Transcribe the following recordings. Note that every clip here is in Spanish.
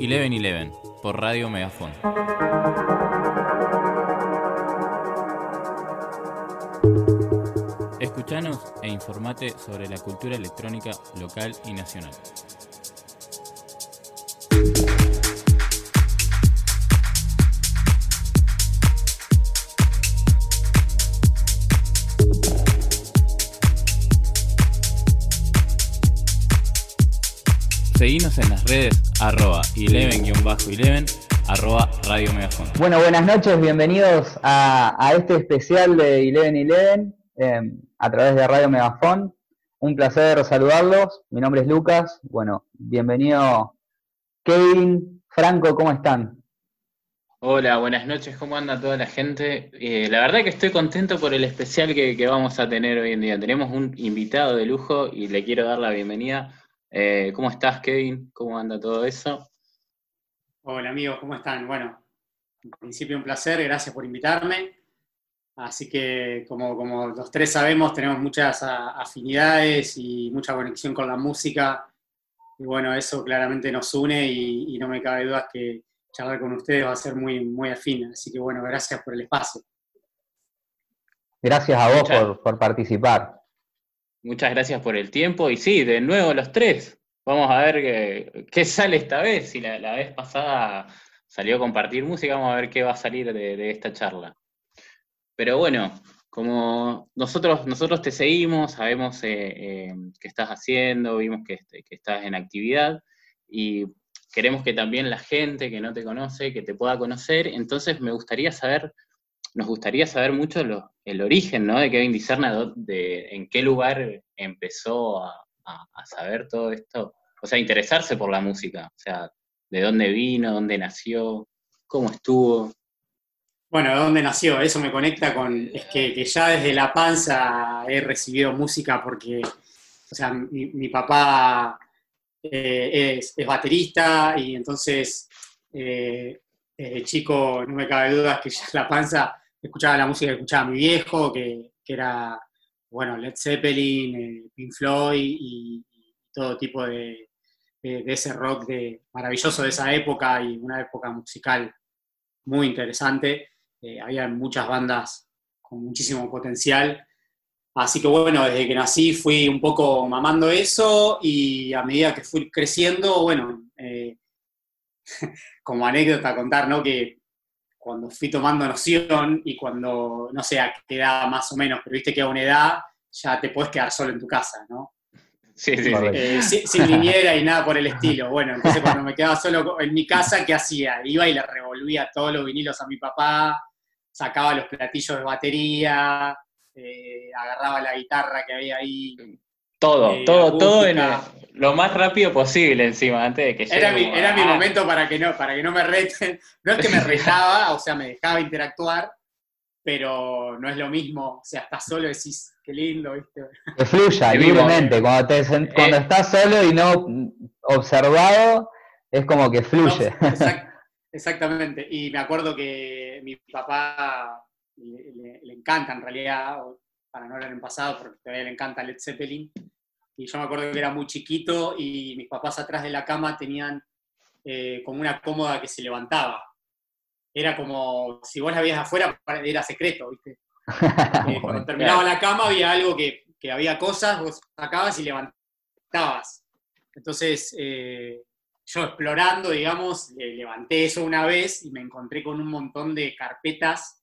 Eleven Eleven por Radio Megafon. Escuchanos e informate sobre la cultura electrónica local y nacional. Redes arroba 11-11 arroba Radio Megafon. Bueno, buenas noches, bienvenidos a, este especial de Eleven Eleven em, a través de Radio Megafon. Un placer saludarlos. Mi nombre es Lucas. Bueno, bienvenido Kevin, Franco, ¿cómo están? Hola, buenas noches, ¿cómo anda toda la gente? Eh, la verdad que estoy contento por el especial que, que vamos a tener hoy en día. Tenemos un invitado de lujo y le quiero dar la bienvenida eh, ¿Cómo estás, Kevin? ¿Cómo anda todo eso? Hola, amigos, ¿cómo están? Bueno, en principio un placer, gracias por invitarme. Así que, como, como los tres sabemos, tenemos muchas afinidades y mucha conexión con la música. Y bueno, eso claramente nos une y, no me cabe duda que charlar con ustedes va a ser muy, muy afín. Así que bueno, gracias por el espacio. Gracias a vos por, por participar. Muchas gracias por el tiempo. Y sí, de nuevo los tres. Vamos a ver qué, sale esta vez. Si la, vez pasada salió a compartir música, vamos a ver qué va a salir de, esta charla. Pero bueno, como nosotros, nosotros te seguimos, sabemos eh, eh, qué estás haciendo, vimos que, este, que estás en actividad y queremos que también la gente que no te conoce, que te pueda conocer. Entonces me gustaría saber nos gustaría saber mucho el origen ¿no? de Kevin Discerna, de, en qué lugar empezó a, saber todo esto, o sea, interesarse por la música, o sea, de dónde vino, dónde nació, cómo estuvo. Bueno, ¿de dónde nació? Eso me conecta con, es que, ya desde la panza he recibido música porque, o sea, mi, papá eh, es, baterista y entonces eh, desde chico no me cabe duda que ya la panza escuchaba la música que escuchaba mi viejo, que, era, bueno, Led Zeppelin, eh, Pink Floyd y, todo tipo de, ese rock de, maravilloso de esa época y una época musical muy interesante. Eh, había muchas bandas con muchísimo potencial. Así que bueno, desde que nací fui un poco mamando eso y a medida que fui creciendo, bueno, eh, como anécdota contar, ¿no? Que cuando fui tomando noción y cuando, no sé, a qué edad más o menos, pero viste que a una edad ya te puedes quedar solo en tu casa, ¿no? Sí, sí, eh, sin, niñera y nada por el estilo. Bueno, entonces cuando me quedaba solo en mi casa, ¿qué hacía? Iba y le revolvía todos los vinilos a mi papá, sacaba los platillos de batería, eh, agarraba la guitarra que había ahí. Todo, eh, todo, todo en, lo más rápido posible encima, antes de que llegue. Era, mi, era mi momento para que, no, para que no me reten. No es que me retaba, o sea, me dejaba interactuar, pero no es lo mismo. O sea, estás solo y decís, qué lindo, ¿viste? Que fluya, libremente. Cuando, te, cuando eh. estás solo y no observado, es como que fluye. exactamente. Y me acuerdo que mi papá le, le encanta, en realidad, para no hablar en pasado, porque todavía le encanta Led Zeppelin y yo me acuerdo que era muy chiquito y mis papás atrás de la cama tenían eh, como una cómoda que se levantaba. Era como, si vos la veías afuera, era secreto, ¿viste? Eh, cuando terminaba la cama había algo que, que, había cosas, vos sacabas y levantabas. Entonces, eh, yo explorando, digamos, levanté eso una vez y me encontré con un montón de carpetas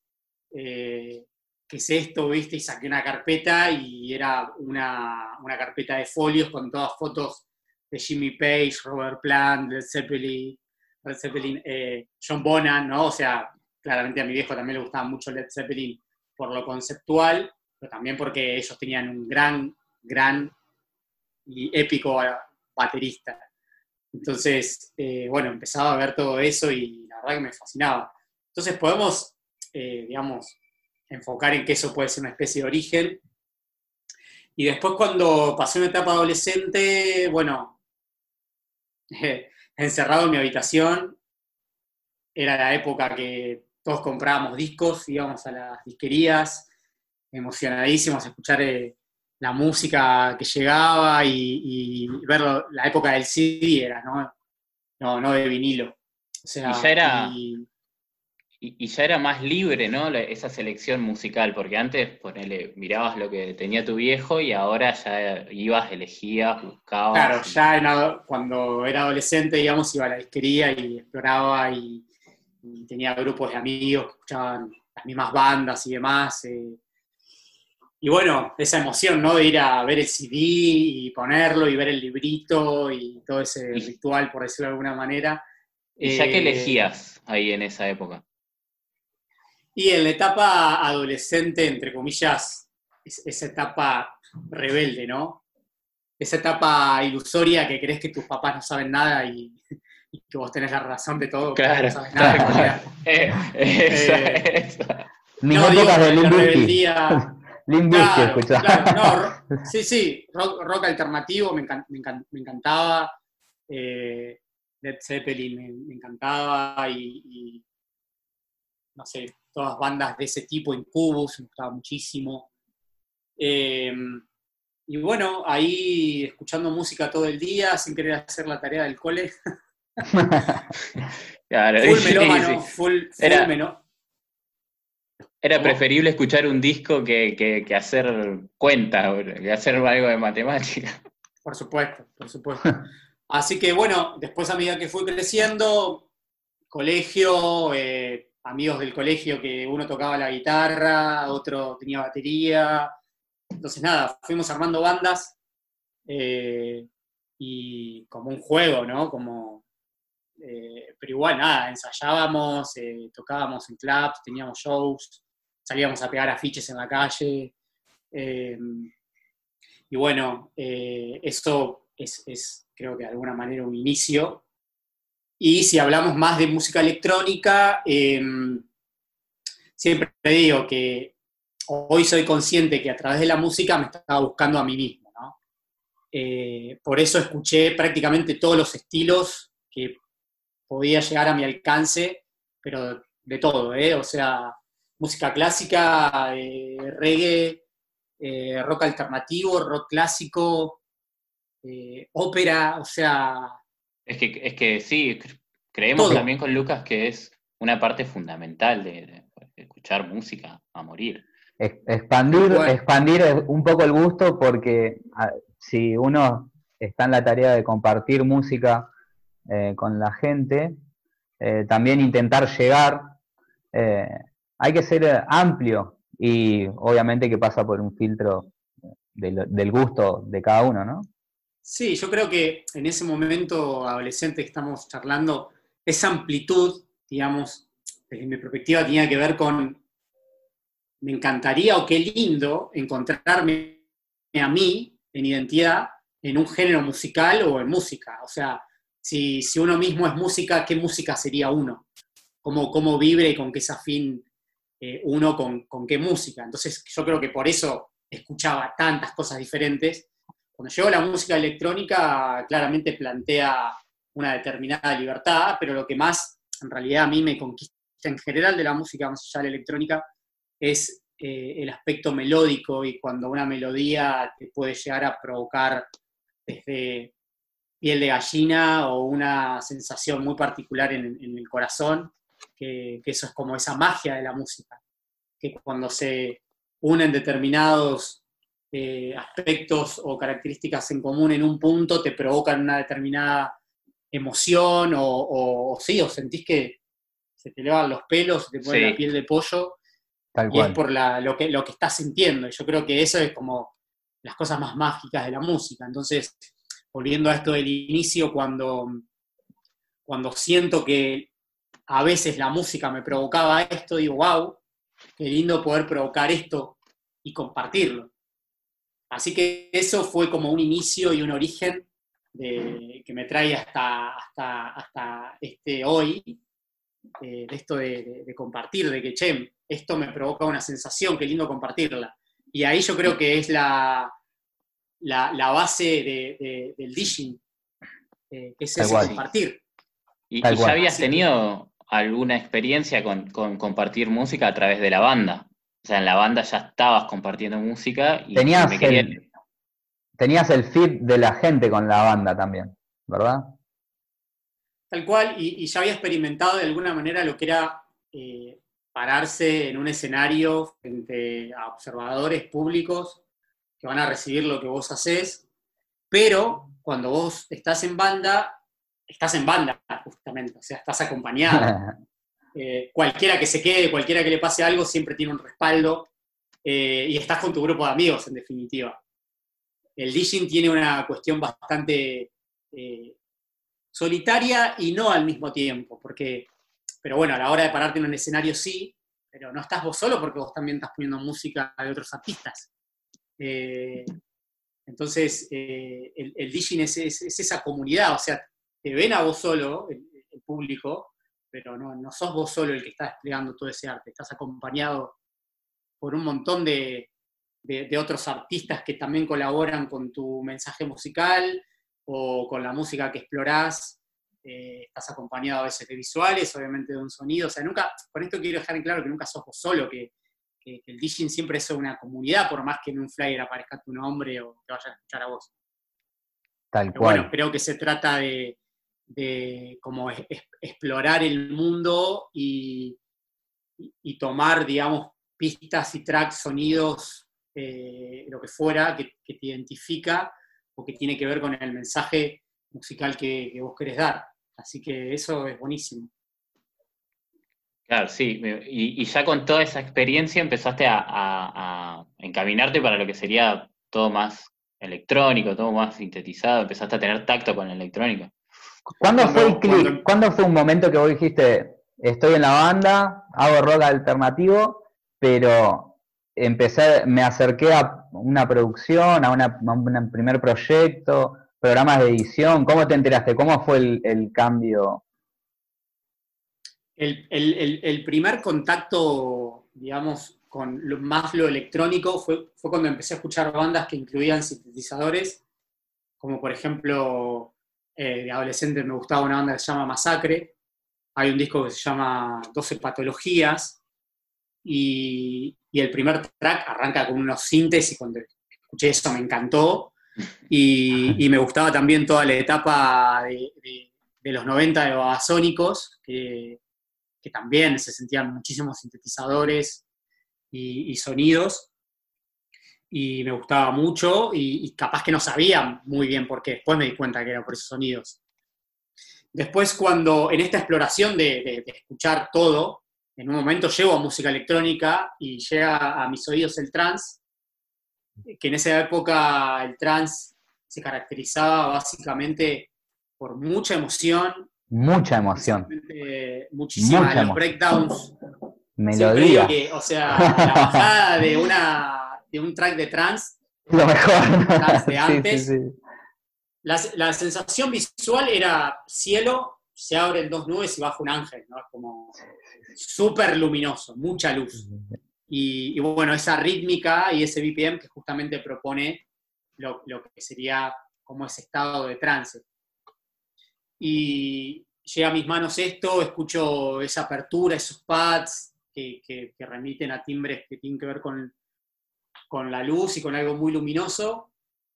¿qué es esto? ¿Viste? Y saqué una carpeta y era una, carpeta de folios con todas fotos de Jimmy Page, Robert Plant, Led Zeppelin, Led Zeppelin eh, John Bonham, ¿no? O sea, claramente a mi viejo también le gustaba mucho Led Zeppelin por lo conceptual, pero también porque ellos tenían un gran, gran y épico baterista. Entonces, eh, bueno, empezaba a ver todo eso y la verdad que me fascinaba. Entonces podemos, eh, digamos, enfocar en que eso puede ser una especie de origen. Y después cuando pasé una etapa adolescente, bueno, encerrado en mi habitación, era la época que todos comprábamos discos, íbamos a las disquerías, emocionadísimos a escuchar eh, la música que llegaba y, ver la época del CD era, ¿no? No, no de vinilo. O sea, y ya era, y, ya era más libre, ¿no? Esa selección musical, porque antes, ponele, mirabas lo que tenía tu viejo y ahora ya ibas, elegías, buscabas. Claro, ya cuando era adolescente, digamos, iba a la disquería y exploraba y, tenía grupos de amigos que escuchaban las mismas bandas y demás. Eh. y bueno, esa emoción, ¿no? De ir a ver el CD y ponerlo y ver el librito y todo ese ritual, por decirlo de alguna manera. ¿Y ya qué eh, elegías ahí en esa época? Y en la etapa adolescente, entre comillas, esa etapa rebelde, ¿no? Esa etapa ilusoria que crees que tus papás no saben nada y, que vos tenés la razón de todo. Claro, no sabes nada. Eh, eh, Mis no, épocas de rebeldía. claro, claro, no, sí, sí, rock, alternativo me, encantaba. Eh, Led Zeppelin me, encantaba y, no sé, todas bandas de ese tipo, Incubus, me gustaba muchísimo. Em, y bueno, ahí escuchando música todo el día, sin querer hacer la tarea del cole. claro, full melómano, full, era, Era preferible escuchar un disco que, hacer cuenta, que hacer algo de matemática. Por supuesto, por supuesto. Así que bueno, después a medida que fui creciendo, colegio, eh, amigos del colegio que uno tocaba la guitarra, otro tenía batería. Entonces, nada, fuimos armando bandas eh, y como un juego, ¿no? Como, eh, pero igual, nada, ensayábamos, eh, tocábamos en clubs, teníamos shows, salíamos a pegar afiches en la calle. y bueno, eso es, es, creo que de alguna manera, un inicio y si hablamos más de música electrónica, em, siempre digo que hoy soy consciente que a través de la música me estaba buscando a mí mismo. Eh, por eso escuché prácticamente todos los estilos que podía llegar a mi alcance, pero de todo, ¿eh? o sea, música clásica, eh, reggae, rock alternativo, rock clásico, ópera, o sea, es que, es que sí, creemos también con Lucas que es una parte fundamental de, escuchar música a morir. Expandir, expandir un poco el gusto porque si uno está en la tarea de compartir música eh, con la gente, eh, también intentar llegar, eh, hay que ser amplio y obviamente que pasa por un filtro del gusto de cada uno, ¿no? Sí, yo creo que en ese momento adolescente que estamos charlando, esa amplitud, digamos, desde mi perspectiva, tenía que ver con, me encantaría o qué lindo encontrarme a mí en identidad en un género musical o en música. O sea, si, uno mismo es música, ¿qué música sería uno? ¿Cómo, cómo vibre y con qué se afín eh, uno con, con qué música? Entonces yo creo que por eso escuchaba tantas cosas diferentes cuando llegó la música electrónica, claramente plantea una determinada libertad, pero lo que más en realidad a mí me conquista en general de la música, más allá de la electrónica, es eh, el aspecto melódico y cuando una melodía te puede llegar a provocar desde piel de gallina o una sensación muy particular en, el corazón, que, eso es como esa magia de la música, que cuando se unen determinados eh, aspectos o características en común en un punto te provocan una determinada emoción o, sí, o sentís que se te elevan los pelos, se te pone la piel de pollo, y es por lo, que, lo que estás sintiendo. Y yo creo que eso es como las cosas más mágicas de la música. Entonces, volviendo a esto del inicio, cuando, cuando siento que a veces la música me provocaba esto, digo, wow, qué lindo poder provocar esto y compartirlo. Así que eso fue como un inicio y un origen que me trae hasta, hasta, este hoy, eh, de esto de, compartir, de que, che, esto me provoca una sensación, qué lindo compartirla. Y ahí yo creo que es la, la, base del dishing, eh, que es eso, compartir. ¿Y, ya habías tenido alguna experiencia con, con compartir música a través de la banda. O sea, en la banda ya estabas compartiendo música y Tenías me quería- el- Tenías el feed de la gente con la banda también, ¿verdad? Tal cual, y, y ya había experimentado de alguna manera lo que era eh, pararse en un escenario frente a observadores públicos que van a recibir lo que vos haces, pero cuando vos estás en banda, estás en banda, justamente, o sea, estás acompañado. Eh, cualquiera que se quede, cualquiera que le pase algo, siempre tiene un respaldo eh, y estás con tu grupo de amigos, en definitiva. El DJing tiene una cuestión bastante eh, solitaria y no al mismo tiempo, porque, pero bueno, a la hora de pararte en un escenario sí, pero no estás vos solo porque vos también estás poniendo música de otros artistas. Eh, entonces, eh, el, el DJing es, es- es esa comunidad, o sea, te ven a vos solo, el público, pero no, no sos vos solo el que está desplegando todo ese arte, estás acompañado por un montón de, de- de otros artistas que también colaboran con tu mensaje musical o con la música que explorás. Eh, estás acompañado a veces de visuales, obviamente de un sonido. O sea, nunca, con esto quiero dejar en claro que nunca sos vos solo, que, que- que el DJing siempre es una comunidad, por más que en un flyer aparezca tu nombre o te vaya a escuchar a vos. Tal Pero cual. bueno, creo que se trata de, de como explorar el mundo y, y- tomar, digamos, pistas y tracks, sonidos, eh, lo que fuera, que, que te identifica o que tiene que ver con el mensaje musical que, que vos querés dar. Así que eso es buenísimo. Claro, sí. y ya con toda esa experiencia empezaste a, a- a encaminarte para lo que sería todo más electrónico, todo más sintetizado. Empezaste a tener tacto con la electrónica. ¿Cuándo Cuando- fue el cuando- ¿Cuándo fue un momento que vos dijiste, estoy en la banda, hago rock alternativo, pero empecé, me acerqué a una producción, a, una- a un primer proyecto, programas de edición? ¿Cómo te enteraste? ¿Cómo fue el, el cambio? El, el- el- el primer contacto, digamos, con lo- más lo electrónico fue, fue cuando empecé a escuchar bandas que incluían sintetizadores, como por ejemplo, eh, de adolescente me gustaba una banda que se llama Masacre, hay un disco que se llama 12 Patologías, y, y el primer track arranca con unos sintes y cuando escuché eso me encantó, y, y me gustaba también toda la etapa de, de- de los 90 de Babasónicos, que, que también se sentían muchísimos sintetizadores y, y sonidos, y me gustaba mucho, y, y capaz que no sabía muy bien por qué, después me di cuenta que era por esos sonidos. Después cuando en esta exploración de, de- de escuchar todo, en un momento llego a música electrónica y llega a mis oídos el trance, que en esa época el trance se caracterizaba básicamente por mucha emoción, Mucha emoción, muchísimas Mucha los emoción. breakdowns. Melodía, digo que, o sea, la bajada de, una, de un track de trance, lo mejor. De Sí, antes. sí, sí. la, la sensación visual era cielo, se abren dos nubes y baja un ángel, ¿no? Es como súper luminoso, mucha luz. Y, y bueno, esa rítmica y ese BPM que justamente propone lo, lo que sería como ese estado de trance. Y llega a mis manos esto, escucho esa apertura, esos pads que, que- que remiten a timbres que tienen que ver con, con la luz y con algo muy luminoso.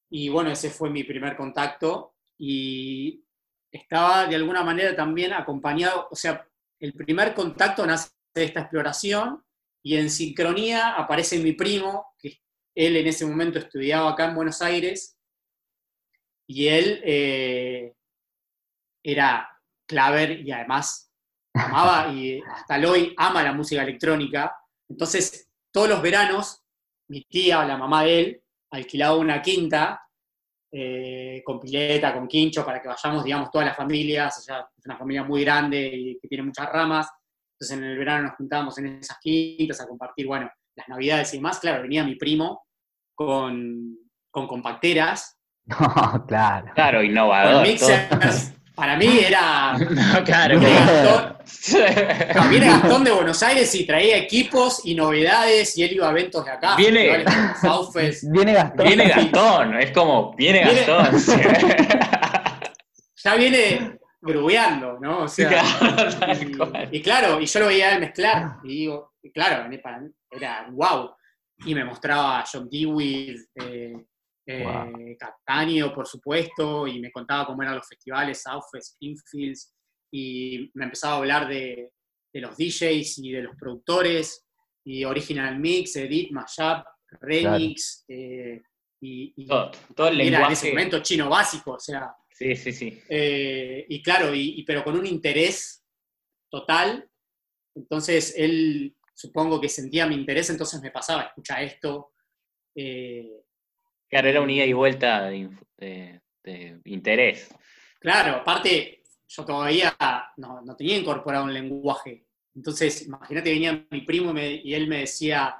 Y bueno, ese fue mi primer contacto. Y estaba de alguna manera también acompañado, o sea, el primer contacto nace de esta exploración y en sincronía aparece mi primo, que él en ese momento estudiaba acá en Buenos Aires, y él eh, era claver y además amaba y hasta el hoy ama la música electrónica. Entonces, todos los veranos, mi tía, la mamá de él, alquilaba una quinta eh, con pileta, con quincho, para que vayamos, digamos, todas las familias. O sea, es una familia muy grande y que tiene muchas ramas. Entonces, en el verano nos juntábamos en esas quintas a compartir, bueno, las navidades y demás. Claro, venía mi primo con, con compacteras, No, claro. Claro, con innovador. mixers. Para mí era. No, claro. Gastón, viene Gastón de Buenos Aires y traía equipos y novedades y él iba a eventos de acá. Viene- Southfest. Viene Gastón. Viene Gastón, es como, viene Viene- Gastón. sí. Ya viene, grubeando, ¿no? O sea, y, claro, y yo lo veía él mezclar, y digo, y claro, era wow. Y me mostraba John Dewey, eh, eh por supuesto, y me contaba cómo eran los festivales, South Springfields, y me empezaba a hablar de, de los DJs y de los productores, y Original Mix, Edit, Mashup, Remix, eh, y, todo, el era en ese momento chino básico, o sea. Sí, sí, sí. Eh, y claro, y, pero con un interés total. Entonces él, supongo que sentía mi interés, entonces me pasaba, escucha esto. Eh, claro, era un ida y vuelta de, interés. Claro, aparte, yo todavía no, tenía incorporado un lenguaje. Entonces, imagínate, venía mi primo y él me decía,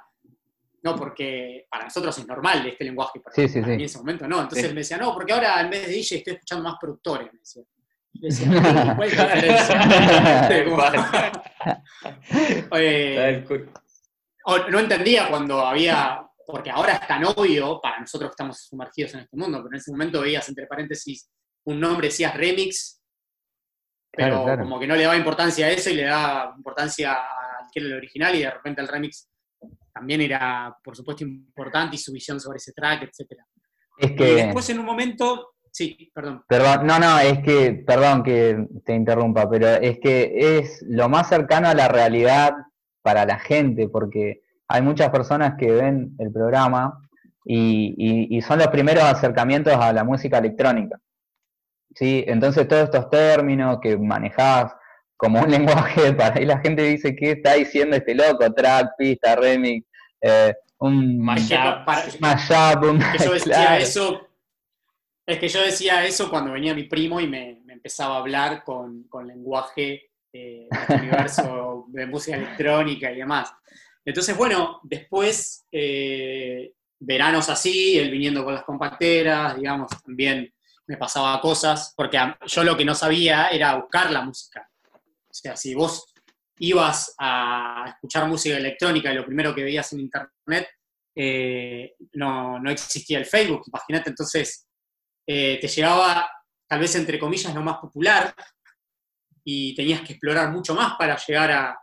no, porque para nosotros es normal este lenguaje, para, sí, sí, en ese momento no. Entonces él me decía, no, porque ahora en vez de DJ estoy escuchando más productores, me decía. decía, ¿cuál es la diferencia? no entendía cuando había, porque ahora es tan obvio para nosotros que estamos sumergidos en este mundo, pero en ese momento veías entre paréntesis un nombre, decías remix, pero como que no le daba importancia a eso y le daba importancia al que era el original y de repente el remix también era, por supuesto, importante y su visión sobre ese track, etc. Es que... Y después en un momento, sí, perdón. Perdón, no, no, es que, perdón que te interrumpa, pero es que es lo más cercano a la realidad para la gente, porque hay muchas personas que ven el programa y, son los primeros acercamientos a la música electrónica. ¿sí? Entonces todos estos términos que manejás, como un lenguaje para ahí la gente dice, ¿qué está diciendo este loco? Track, pista, remix, eh, un mashup, un... Que yo decía eso, es que yo decía eso cuando venía mi primo y me, empezaba a hablar con, con lenguaje eh, universo de música electrónica y demás. Entonces, bueno, después, eh, veranos así, él viniendo con las compacteras, digamos, también me pasaba cosas, porque yo lo que no sabía era buscar la música. O sea, si vos ibas a escuchar música electrónica y lo primero que veías en internet, eh, no, existía el Facebook, imagínate, entonces eh, te llegaba tal vez entre comillas lo más popular y tenías que explorar mucho más para llegar a,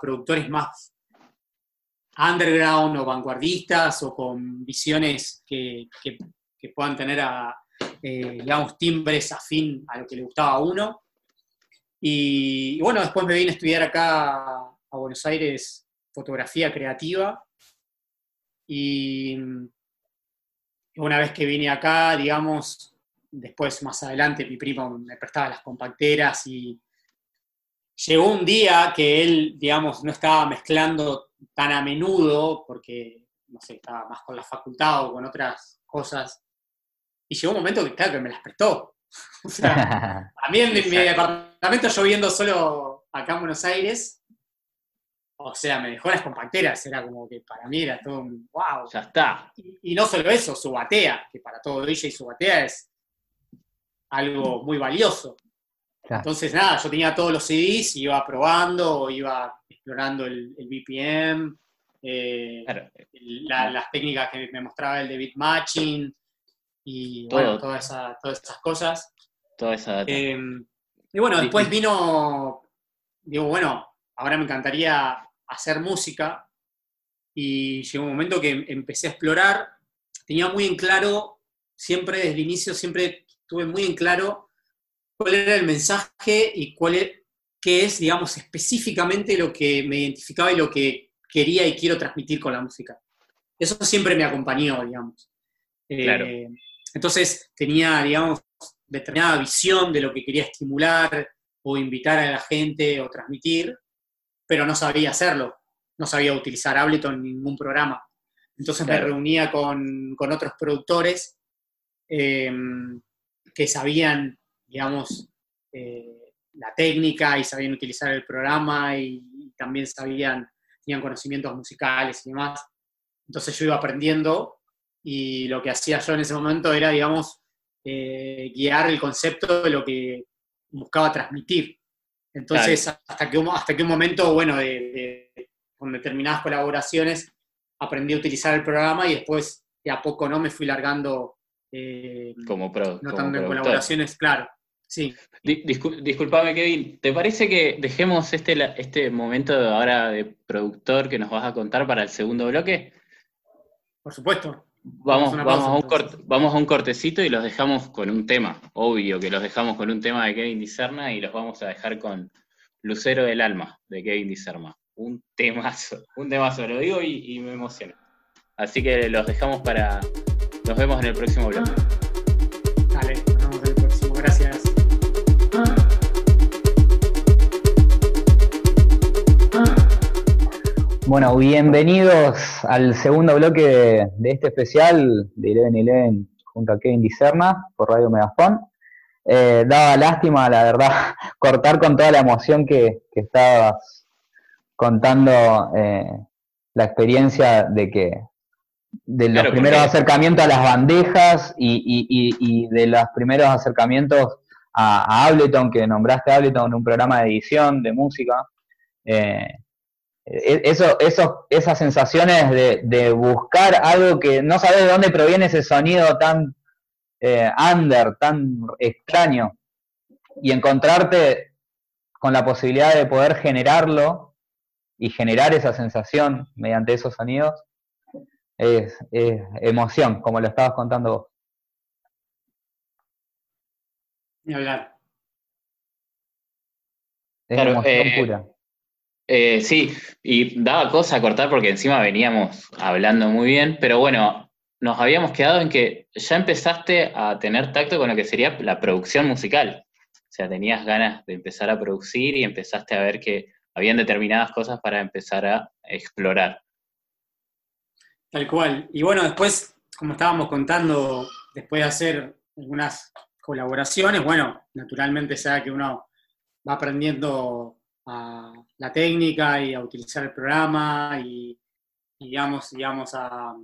productores más underground o vanguardistas o con visiones que, puedan tener, eh, digamos, timbres afín a lo que le gustaba a uno. Y, bueno, después me vine a estudiar acá a Buenos Aires fotografía creativa. Y, una vez que vine acá, digamos, después más adelante mi primo me prestaba las compacteras y llegó un día que él, digamos, no estaba mezclando tan a menudo porque, no sé, estaba más con la facultad o con otras cosas. Y llegó un momento que, claro, que me las prestó. o sea, a mí en mi departamento yo viendo solo acá en Buenos Aires, o sea, me dejó las compacteras, era como que para mí era todo un wow. Ya está. Y, no solo eso, su batea, que para todo DJ su batea es algo muy valioso. Entonces, nada, yo tenía todos los CDs, iba probando, iba explorando el, BPM, eh, las técnicas que me mostraba el de beat matching, y bueno, todas esas cosas. Toda esa em, y bueno, después vino, digo, bueno, ahora me encantaría hacer música y llegó un momento que empecé a explorar, tenía muy en claro, siempre desde el inicio, siempre tuve muy en claro cuál era el mensaje y cuál es, qué es, digamos, específicamente lo que me identificaba y lo que quería y quiero transmitir con la música. Eso siempre me acompañó, digamos. Claro. Eh, entonces tenía, digamos, determinada visión de lo que quería estimular o invitar a la gente o transmitir, pero no sabía hacerlo, no sabía utilizar Ableton en ningún programa. Entonces me reunía con, otros productores em, que sabían, digamos, eh, la técnica y sabían utilizar el programa y, y, también sabían, tenían conocimientos musicales y demás. Entonces yo iba aprendiendo y lo que hacía yo en ese momento era, digamos, eh, guiar el concepto de lo que buscaba transmitir. Entonces, hasta, que, hasta que un momento, bueno, de, con determinadas colaboraciones, aprendí a utilizar el programa y después, de a poco, ¿no? Me fui largando, eh, como pro, no tanto en colaboraciones, claro. Sí. disculpame, Kevin. ¿Te parece que dejemos este, este momento ahora de productor que nos vas a contar para el segundo bloque? Por supuesto. Vamos, vamos, a un vamos a un cortecito y los dejamos con un tema. Obvio que los dejamos con un tema de Kevin Dicerna y los vamos a dejar con Lucero del Alma de Kevin Dicerna. Un temazo, un temazo, lo digo y, y me emociona. Así que los dejamos para. Nos vemos en el próximo bloque. Bueno, bienvenidos al segundo bloque de, este especial de Eleven Eleven junto a Kevin Dicerna por Radio Megafon. Eh, daba lástima, la verdad, cortar con toda la emoción que, estabas contando eh, la experiencia de que de los primeros acercamientos a las bandejas y, de los primeros acercamientos a, Ableton, que nombraste Ableton en un programa de edición de música. Eh, eso, eso, esas sensaciones de, buscar algo que no sabes de dónde proviene ese sonido tan eh, under, tan extraño, y encontrarte con la posibilidad de poder generarlo y generar esa sensación mediante esos sonidos, es, emoción, como lo estabas contando vos. Ni hablar. Es emoción eh, pura. Eh, sí, y daba cosa a cortar porque encima veníamos hablando muy bien, pero bueno, nos habíamos quedado en que ya empezaste a tener tacto con lo que sería la producción musical. O sea, tenías ganas de empezar a producir y empezaste a ver que habían determinadas cosas para empezar a explorar. Tal cual. Y bueno, después, como estábamos contando, después de hacer algunas colaboraciones, bueno, naturalmente sea que uno va aprendiendo la técnica y a utilizar el programa y, digamos, digamos, a,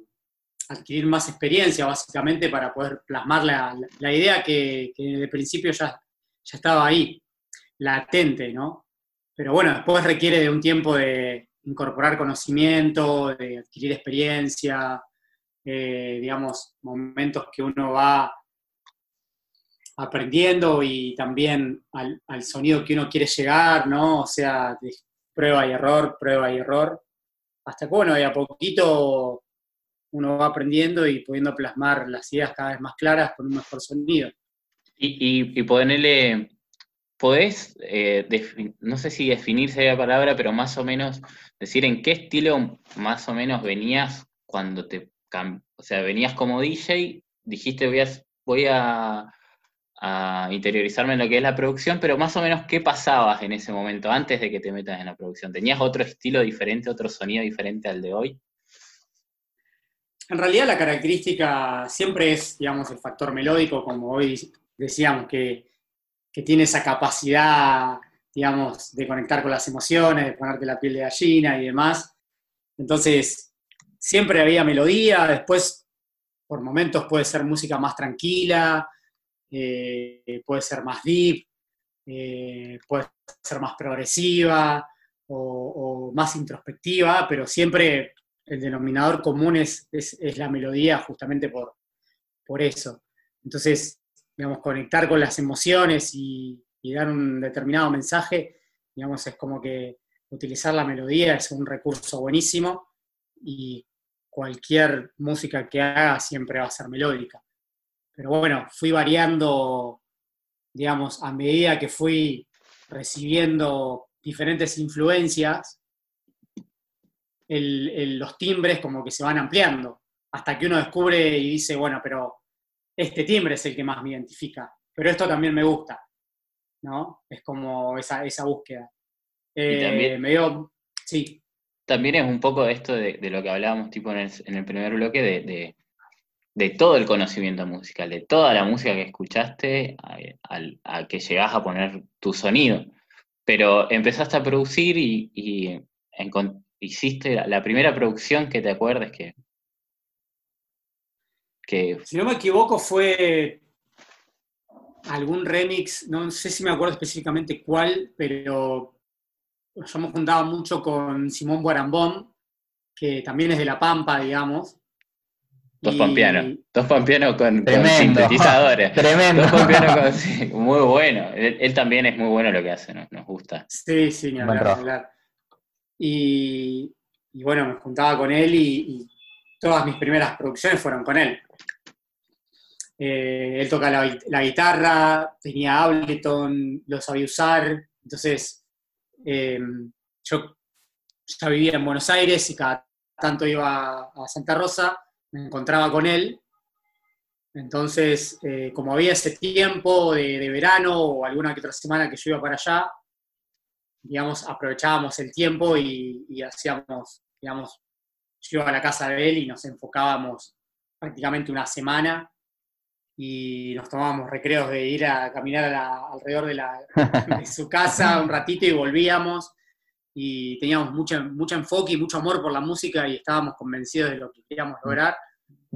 adquirir más experiencia básicamente para poder plasmar la, idea que, que de principio ya, ya estaba ahí, latente, ¿no? Pero bueno, después requiere de un tiempo de incorporar conocimiento, de adquirir experiencia, eh, digamos, momentos que uno va aprendiendo y también al, sonido que uno quiere llegar, ¿no? O sea, prueba y error, prueba y error, hasta que, bueno, y a poquito uno va aprendiendo y pudiendo plasmar las ideas cada vez más claras con un mejor sonido. Y, y, ponerle, podés, eh, no sé si definirse la palabra, pero más o menos decir en qué estilo más o menos venías cuando te, o sea, venías como DJ, dijiste voy a, voy a a interiorizarme en lo que es la producción, pero más o menos qué pasabas en ese momento antes de que te metas en la producción. ¿Tenías otro estilo diferente, otro sonido diferente al de hoy? En realidad la característica siempre es, digamos, el factor melódico, como hoy decíamos, que, tiene esa capacidad, digamos, de conectar con las emociones, de ponerte la piel de gallina y demás. Entonces, siempre había melodía, después por momentos puede ser música más tranquila, eh, puede ser más deep, eh, puede ser más progresiva o, más introspectiva, pero siempre el denominador común es, la melodía justamente por, por eso. Entonces, digamos, conectar con las emociones y, dar un determinado mensaje, digamos, es como que utilizar la melodía es un recurso buenísimo y cualquier música que haga siempre va a ser melódica. Pero bueno, fui variando, digamos, a medida que fui recibiendo diferentes influencias, los timbres como que se van ampliando, hasta que uno descubre y dice, bueno, pero este timbre es el que más me identifica, pero esto también me gusta, ¿no? Es como esa, esa búsqueda. Eh, también, me dio, sí. También es un poco esto de, lo que hablábamos tipo en el, primer bloque, de de todo el conocimiento musical, de toda la música que escuchaste, a, que llegás a poner tu sonido. Pero empezaste a producir y, hiciste la, primera producción que te acuerdes que, que... Si no me equivoco fue algún remix, no sé si me acuerdo específicamente cuál, pero yo me juntaba mucho con Simón Guarambón, que también es de La Pampa, digamos, Dos Y- pampeanos. Dos pampeanos con, sintetizadores. Tremendo. Dos pampeanos con- sí, muy bueno. Él, él también es muy bueno lo que hace, ¿no? nos gusta. Sí, sí, ni hablar. Y, y bueno, me juntaba con él y, y todas mis primeras producciones fueron con él. Eh, él toca la, la guitarra, tenía Ableton, lo sabía usar, entonces eh, yo ya vivía en Buenos Aires y cada tanto iba a Santa Rosa, me encontraba con él. Entonces, eh, como había ese tiempo de, de verano o alguna que otra semana que yo iba para allá, digamos, aprovechábamos el tiempo y, y hacíamos, digamos, yo iba a la casa de él y nos enfocábamos prácticamente una semana y nos tomábamos recreos de ir a caminar a la- alrededor de, la, de su casa un ratito y volvíamos y teníamos mucho, mucho enfoque y mucho amor por la música y estábamos convencidos de lo que queríamos lograr.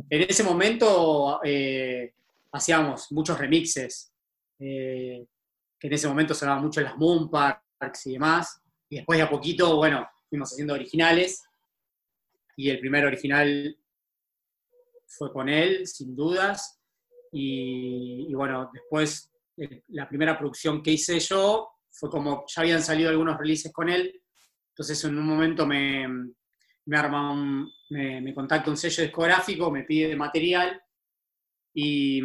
En ese momento eh, hacíamos muchos remixes, eh, que en ese momento sonaban mucho las Moon Parks y demás, y después de a poquito, bueno, fuimos haciendo originales, y el primer original fue con él, sin dudas, y, y bueno, después eh, la primera producción que hice yo fue como ya habían salido algunos releases con él, entonces en un momento me, me arma un, me, me contacta un sello discográfico, me pide material y,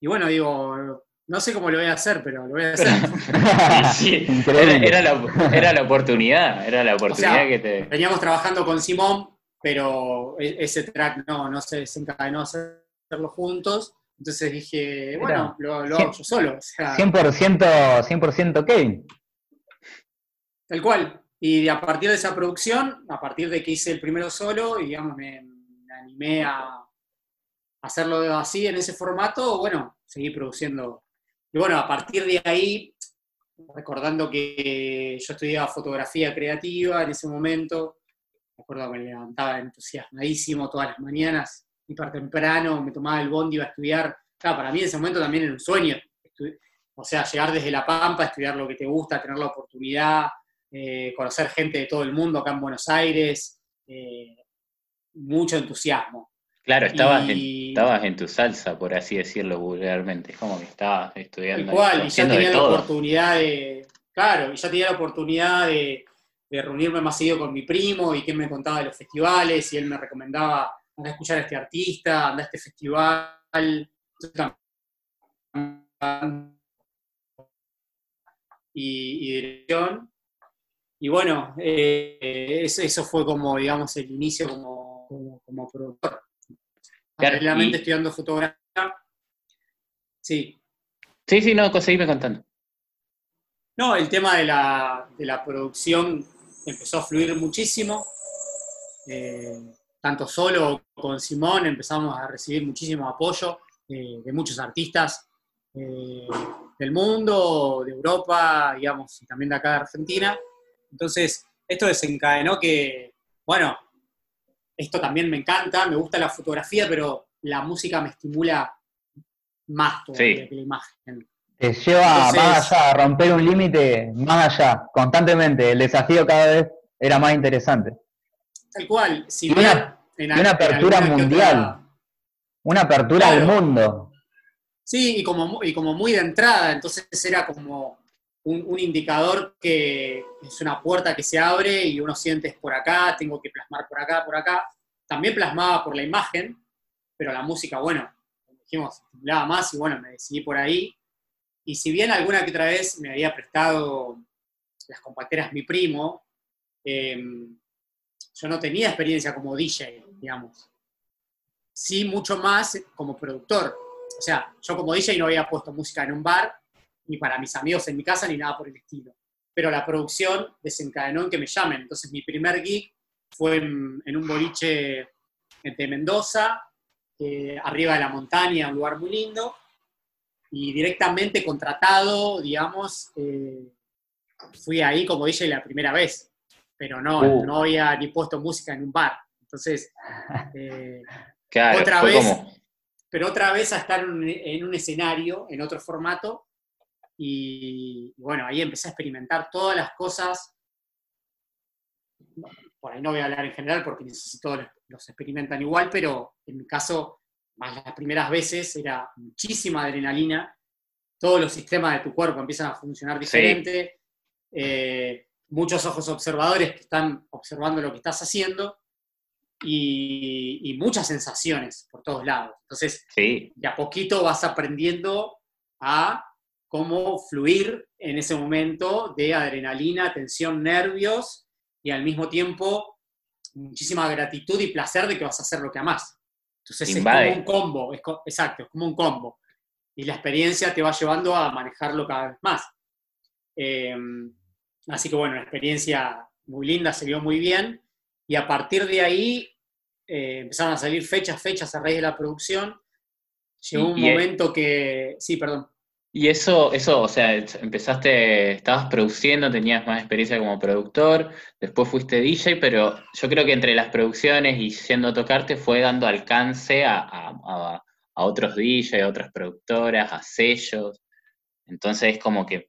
y bueno, digo, no sé cómo lo voy a hacer, pero lo voy a hacer. Sí, era, la, era la oportunidad, era la oportunidad sea, que te. Veníamos trabajando con Simón, pero e- ese track no, no se desencadenó a hacerlo juntos. Entonces dije, bueno, lo, lo hago yo solo. O sea, 100%, 100% Kevin. Tal cual. Y a partir de esa producción, a partir de que hice el primero solo, y digamos, me, me animé a hacerlo así, en ese formato, bueno, seguí produciendo. Y bueno, a partir de ahí, recordando que yo estudiaba fotografía creativa en ese momento, me acuerdo que me levantaba entusiasmadísimo todas las mañanas, hiper temprano, me tomaba el bondi, iba a estudiar. Claro, para mí en ese momento también era un sueño. O sea, llegar desde La Pampa, estudiar lo que te gusta, tener la oportunidad, eh, conocer gente de todo el mundo acá en Buenos Aires, eh, mucho entusiasmo. Claro, estabas, Y- en, estabas en tu salsa, por así decirlo vulgarmente. Es como que estabas estudiando. Cual, y ya tenía la todo. oportunidad de, claro, y ya tenía la oportunidad de, de reunirme más seguido con mi primo y que él me contaba de los festivales y él me recomendaba, anda a escuchar a este artista, anda a este festival. Y, y dirección. Y bueno, eh, eso, eso fue como, digamos, el inicio como, como, como productor. Paralelamente estudiando fotografía. Sí, Sí, sí, no, seguime contando. No, el tema de la, de la producción empezó a fluir muchísimo. Eh, tanto solo con Simón empezamos a recibir muchísimo apoyo eh, de muchos artistas eh, del mundo, de Europa, digamos, y también de acá de Argentina. Entonces, esto desencadenó que, bueno, esto también me encanta, me gusta la fotografía, pero la música me estimula más todavía Sí. que la imagen. Te lleva Entonces- más allá, a romper un límite más allá, constantemente. El desafío cada vez era más interesante. Tal cual. Si Y una- en y una apertura mundial. otra- Una apertura al mundo. sí, y como, y como muy de entrada, entonces era como un, indicador que es una puerta que se abre y uno siente es por acá, tengo que plasmar por acá, por acá. También plasmaba por la imagen, pero la música, bueno, dijimos, estimulaba más y bueno, me decidí por ahí. Y si bien alguna que otra vez me había prestado las compacteras mi primo, eh, yo no tenía experiencia como DJ, digamos. Sí, mucho más como productor. O sea, yo como DJ no había puesto música en un bar, ni para mis amigos en mi casa, ni nada por el estilo. Pero la producción desencadenó en que me llamen. Entonces mi primer gig fue en, en un boliche de Mendoza, eh, arriba de la montaña, un lugar muy lindo, y directamente contratado, digamos, eh, fui ahí como DJ la primera vez, pero no, Uh. no había ni puesto música en un bar. Entonces, eh, Claro, Otra vez. como. pero otra vez a estar en un escenario, en otro formato, y bueno, ahí empecé a experimentar todas las cosas. Por ahí no voy a hablar en general porque necesito los experimentan igual, pero en mi caso, más las primeras veces era muchísima adrenalina, todos los sistemas de tu cuerpo empiezan a funcionar diferente, eh, muchos ojos observadores que están observando lo que estás haciendo y, muchas sensaciones por todos lados. Entonces, de a poquito vas aprendiendo a cómo fluir en ese momento de adrenalina, tensión, nervios y al mismo tiempo muchísima gratitud y placer de que vas a hacer lo que amas. Entonces es como un combo, exacto, es como un combo. Y la experiencia te va llevando a manejarlo cada vez más. Em, así que bueno, una experiencia muy linda, se vio muy bien. Y a partir de ahí eh, empezaron a salir fechas, fechas a raíz de la producción. Llegó un momento que. Sí, perdón. Y eso, eso, o sea, empezaste, estabas produciendo, tenías más experiencia como productor, después fuiste DJ, pero yo creo que entre las producciones y yendo a tocarte fue dando alcance a, otros DJ, a otras productoras, a sellos. Entonces es como que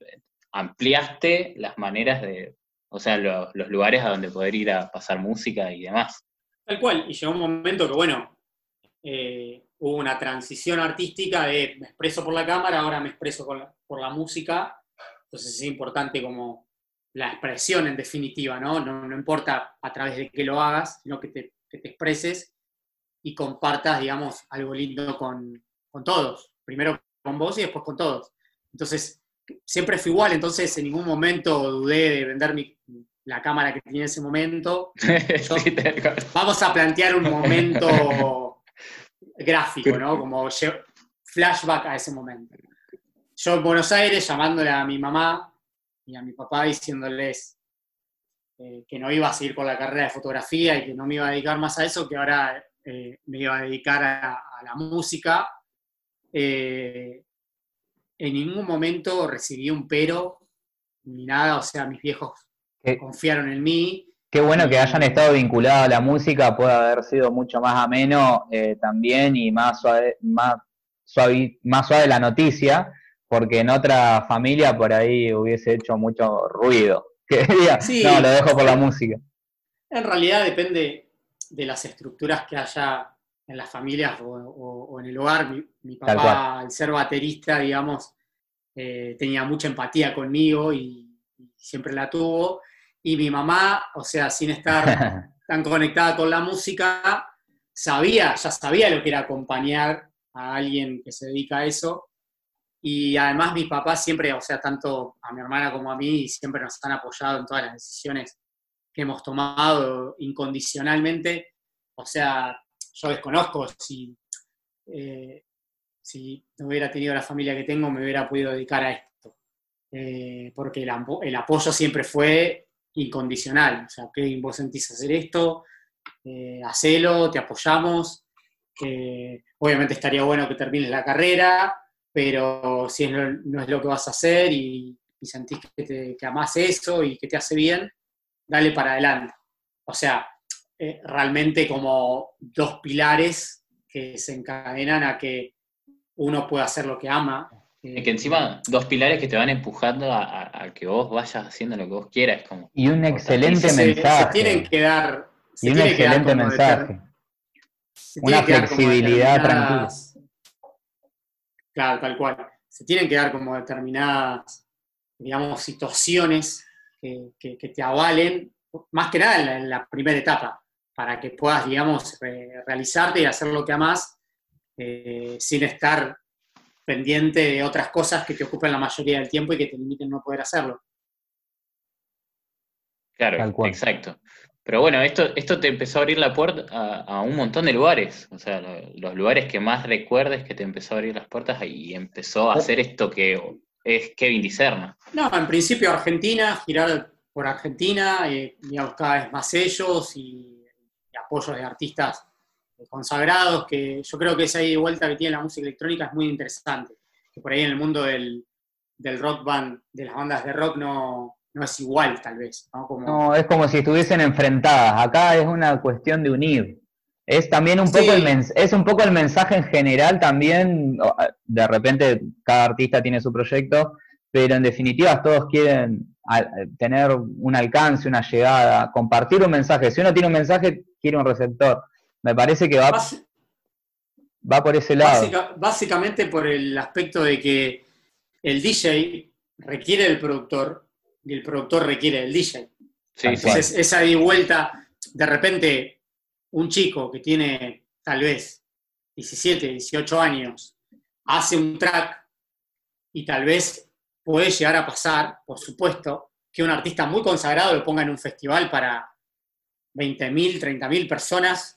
ampliaste las maneras de, o sea, los lugares a donde poder ir a pasar música y demás. Tal cual, y llegó un momento que, bueno, eh, hubo una transición artística de me expreso por la cámara, ahora me expreso por la música, entonces es importante como la expresión en definitiva, ¿no? ¿no? importa a través de qué lo hagas, sino que te, expreses y compartas, digamos, algo lindo con, todos, primero con vos y después con todos. Entonces, siempre fue igual, entonces en ningún momento dudé de vender la cámara que tenía en ese momento. vamos a plantear un momento gráfico, ¿no? Como flashback a ese momento. Yo en Buenos Aires llamándole a mi mamá y a mi papá diciéndoles eh, que no iba a seguir con la carrera de fotografía y que no me iba a dedicar más a eso, que ahora eh, me iba a dedicar a, la música. Eh, en ningún momento recibí un pero ni nada, o sea, mis viejos confiaron en mí Qué bueno que hayan estado vinculados a la música, puede haber sido mucho más ameno eh, también y más suave, más, suave, más suave la noticia, porque en otra familia por ahí hubiese hecho mucho ruido. No, lo dejo por la música. En realidad depende de las estructuras que haya en las familias o, en el hogar. Mi, papá, al ser baterista, digamos, eh, tenía mucha empatía conmigo y siempre la tuvo y mi mamá, o sea, sin estar tan conectada con la música, sabía, ya sabía lo que era acompañar a alguien que se dedica a eso. Y además mis papás siempre, o sea, tanto a mi hermana como a mí, siempre nos han apoyado en todas las decisiones que hemos tomado incondicionalmente. O sea, yo desconozco si, eh, si no hubiera tenido la familia que tengo, me hubiera podido dedicar a esto. Eh, porque el, el, apoyo siempre fue incondicional. O sea, ok, vos sentís hacer esto, eh, hacelo, te apoyamos. obviamente estaría bueno que termines la carrera, pero si no es lo que vas a hacer y, sentís que, te, que amás eso y que te hace bien, dale para adelante. O sea, eh, realmente como dos pilares que se encadenan a que uno pueda hacer lo que ama es que encima, dos pilares que te van empujando a, que vos vayas haciendo lo que vos quieras. Como y un excelente mensaje. Se, tienen que dar. y un excelente mensaje. Una flexibilidad tranquila. Claro, tal cual. Se tienen que dar como determinadas, digamos, situaciones que, te avalen, más que nada en la, primera etapa, para que puedas, digamos, realizarte y hacer lo que amas eh, sin estar pendiente de otras cosas que te ocupen la mayoría del tiempo y que te limiten no poder hacerlo. Claro, exacto. Pero bueno, esto, esto te empezó a abrir la puerta a, un montón de lugares. O sea, los lugares que más recuerdes que te empezó a abrir las puertas y empezó a hacer esto que es Kevin Dicerna. No, en principio Argentina, girar por Argentina, y cada vez más sellos y, y apoyos de artistas consagrados, que yo creo que esa vuelta que tiene la música electrónica es muy interesante. Que por ahí en el mundo del, rock band, de las bandas de rock, no, es igual, tal vez. ¿no? es como si estuviesen enfrentadas. Acá es una cuestión de unir. Es también un poco, el es un poco el mensaje en general también, de repente cada artista tiene su proyecto, pero en definitiva todos quieren tener un alcance, una llegada, compartir un mensaje. Si uno tiene un mensaje, quiere un receptor. Me parece que va, va por ese lado. básica- básicamente por el aspecto de que el DJ requiere del productor y el productor requiere del DJ. Sí, sí. Entonces, esa y vuelta, de repente, un chico que tiene tal vez 17, 18 años, hace un track y tal vez puede llegar a pasar, por supuesto, que un artista muy consagrado lo ponga en un festival para 20.000, 30.000 personas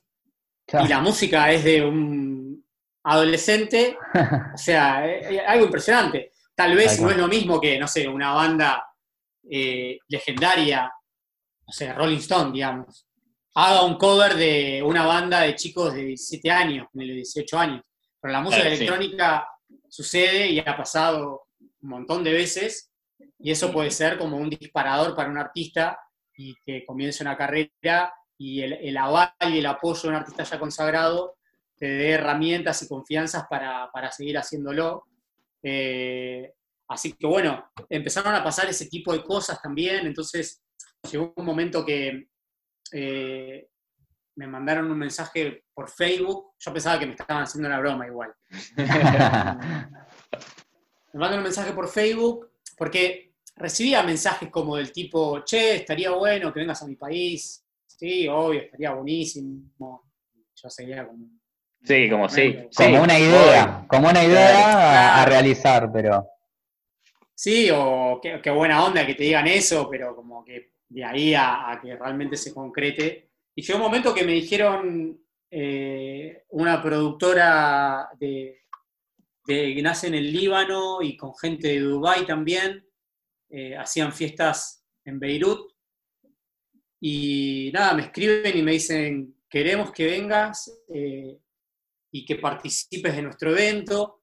Claro. y la música es de un adolescente, o sea, eh, eh, algo impresionante. Tal vez no es lo mismo que, no sé, una banda eh, legendaria, no sé, Rolling Stone, digamos, haga un cover de una banda de chicos de 17 años, de 18 años. Pero la música Claro, sí. electrónica sucede y ha pasado un montón de veces, y eso puede ser como un disparador para un artista y que comience una carrera y el, el aval y el apoyo de un artista ya consagrado te dé herramientas y confianzas para, para seguir haciéndolo. Eh, así que bueno, empezaron a pasar ese tipo de cosas también, entonces llegó un momento que eh, me mandaron un mensaje por Facebook, yo pensaba que me estaban haciendo una broma igual. Me mandan un mensaje por Facebook porque recibía mensajes como del tipo, che, estaría bueno que vengas a mi país, sí, obvio, estaría buenísimo. Yo seguía como... Sí, como sí. como sí, una idea, como una idea a- realizar, pero Sí, o qué, qué buena onda que te digan eso, pero como que de ahí a, a que realmente se concrete. Y llegó un momento que me dijeron eh, una productora de, de- que nace en el Líbano y con gente de Dubái también, eh, hacían fiestas en Beirut. Y nada, me escriben y me dicen, queremos que vengas eh, y que participes de nuestro evento.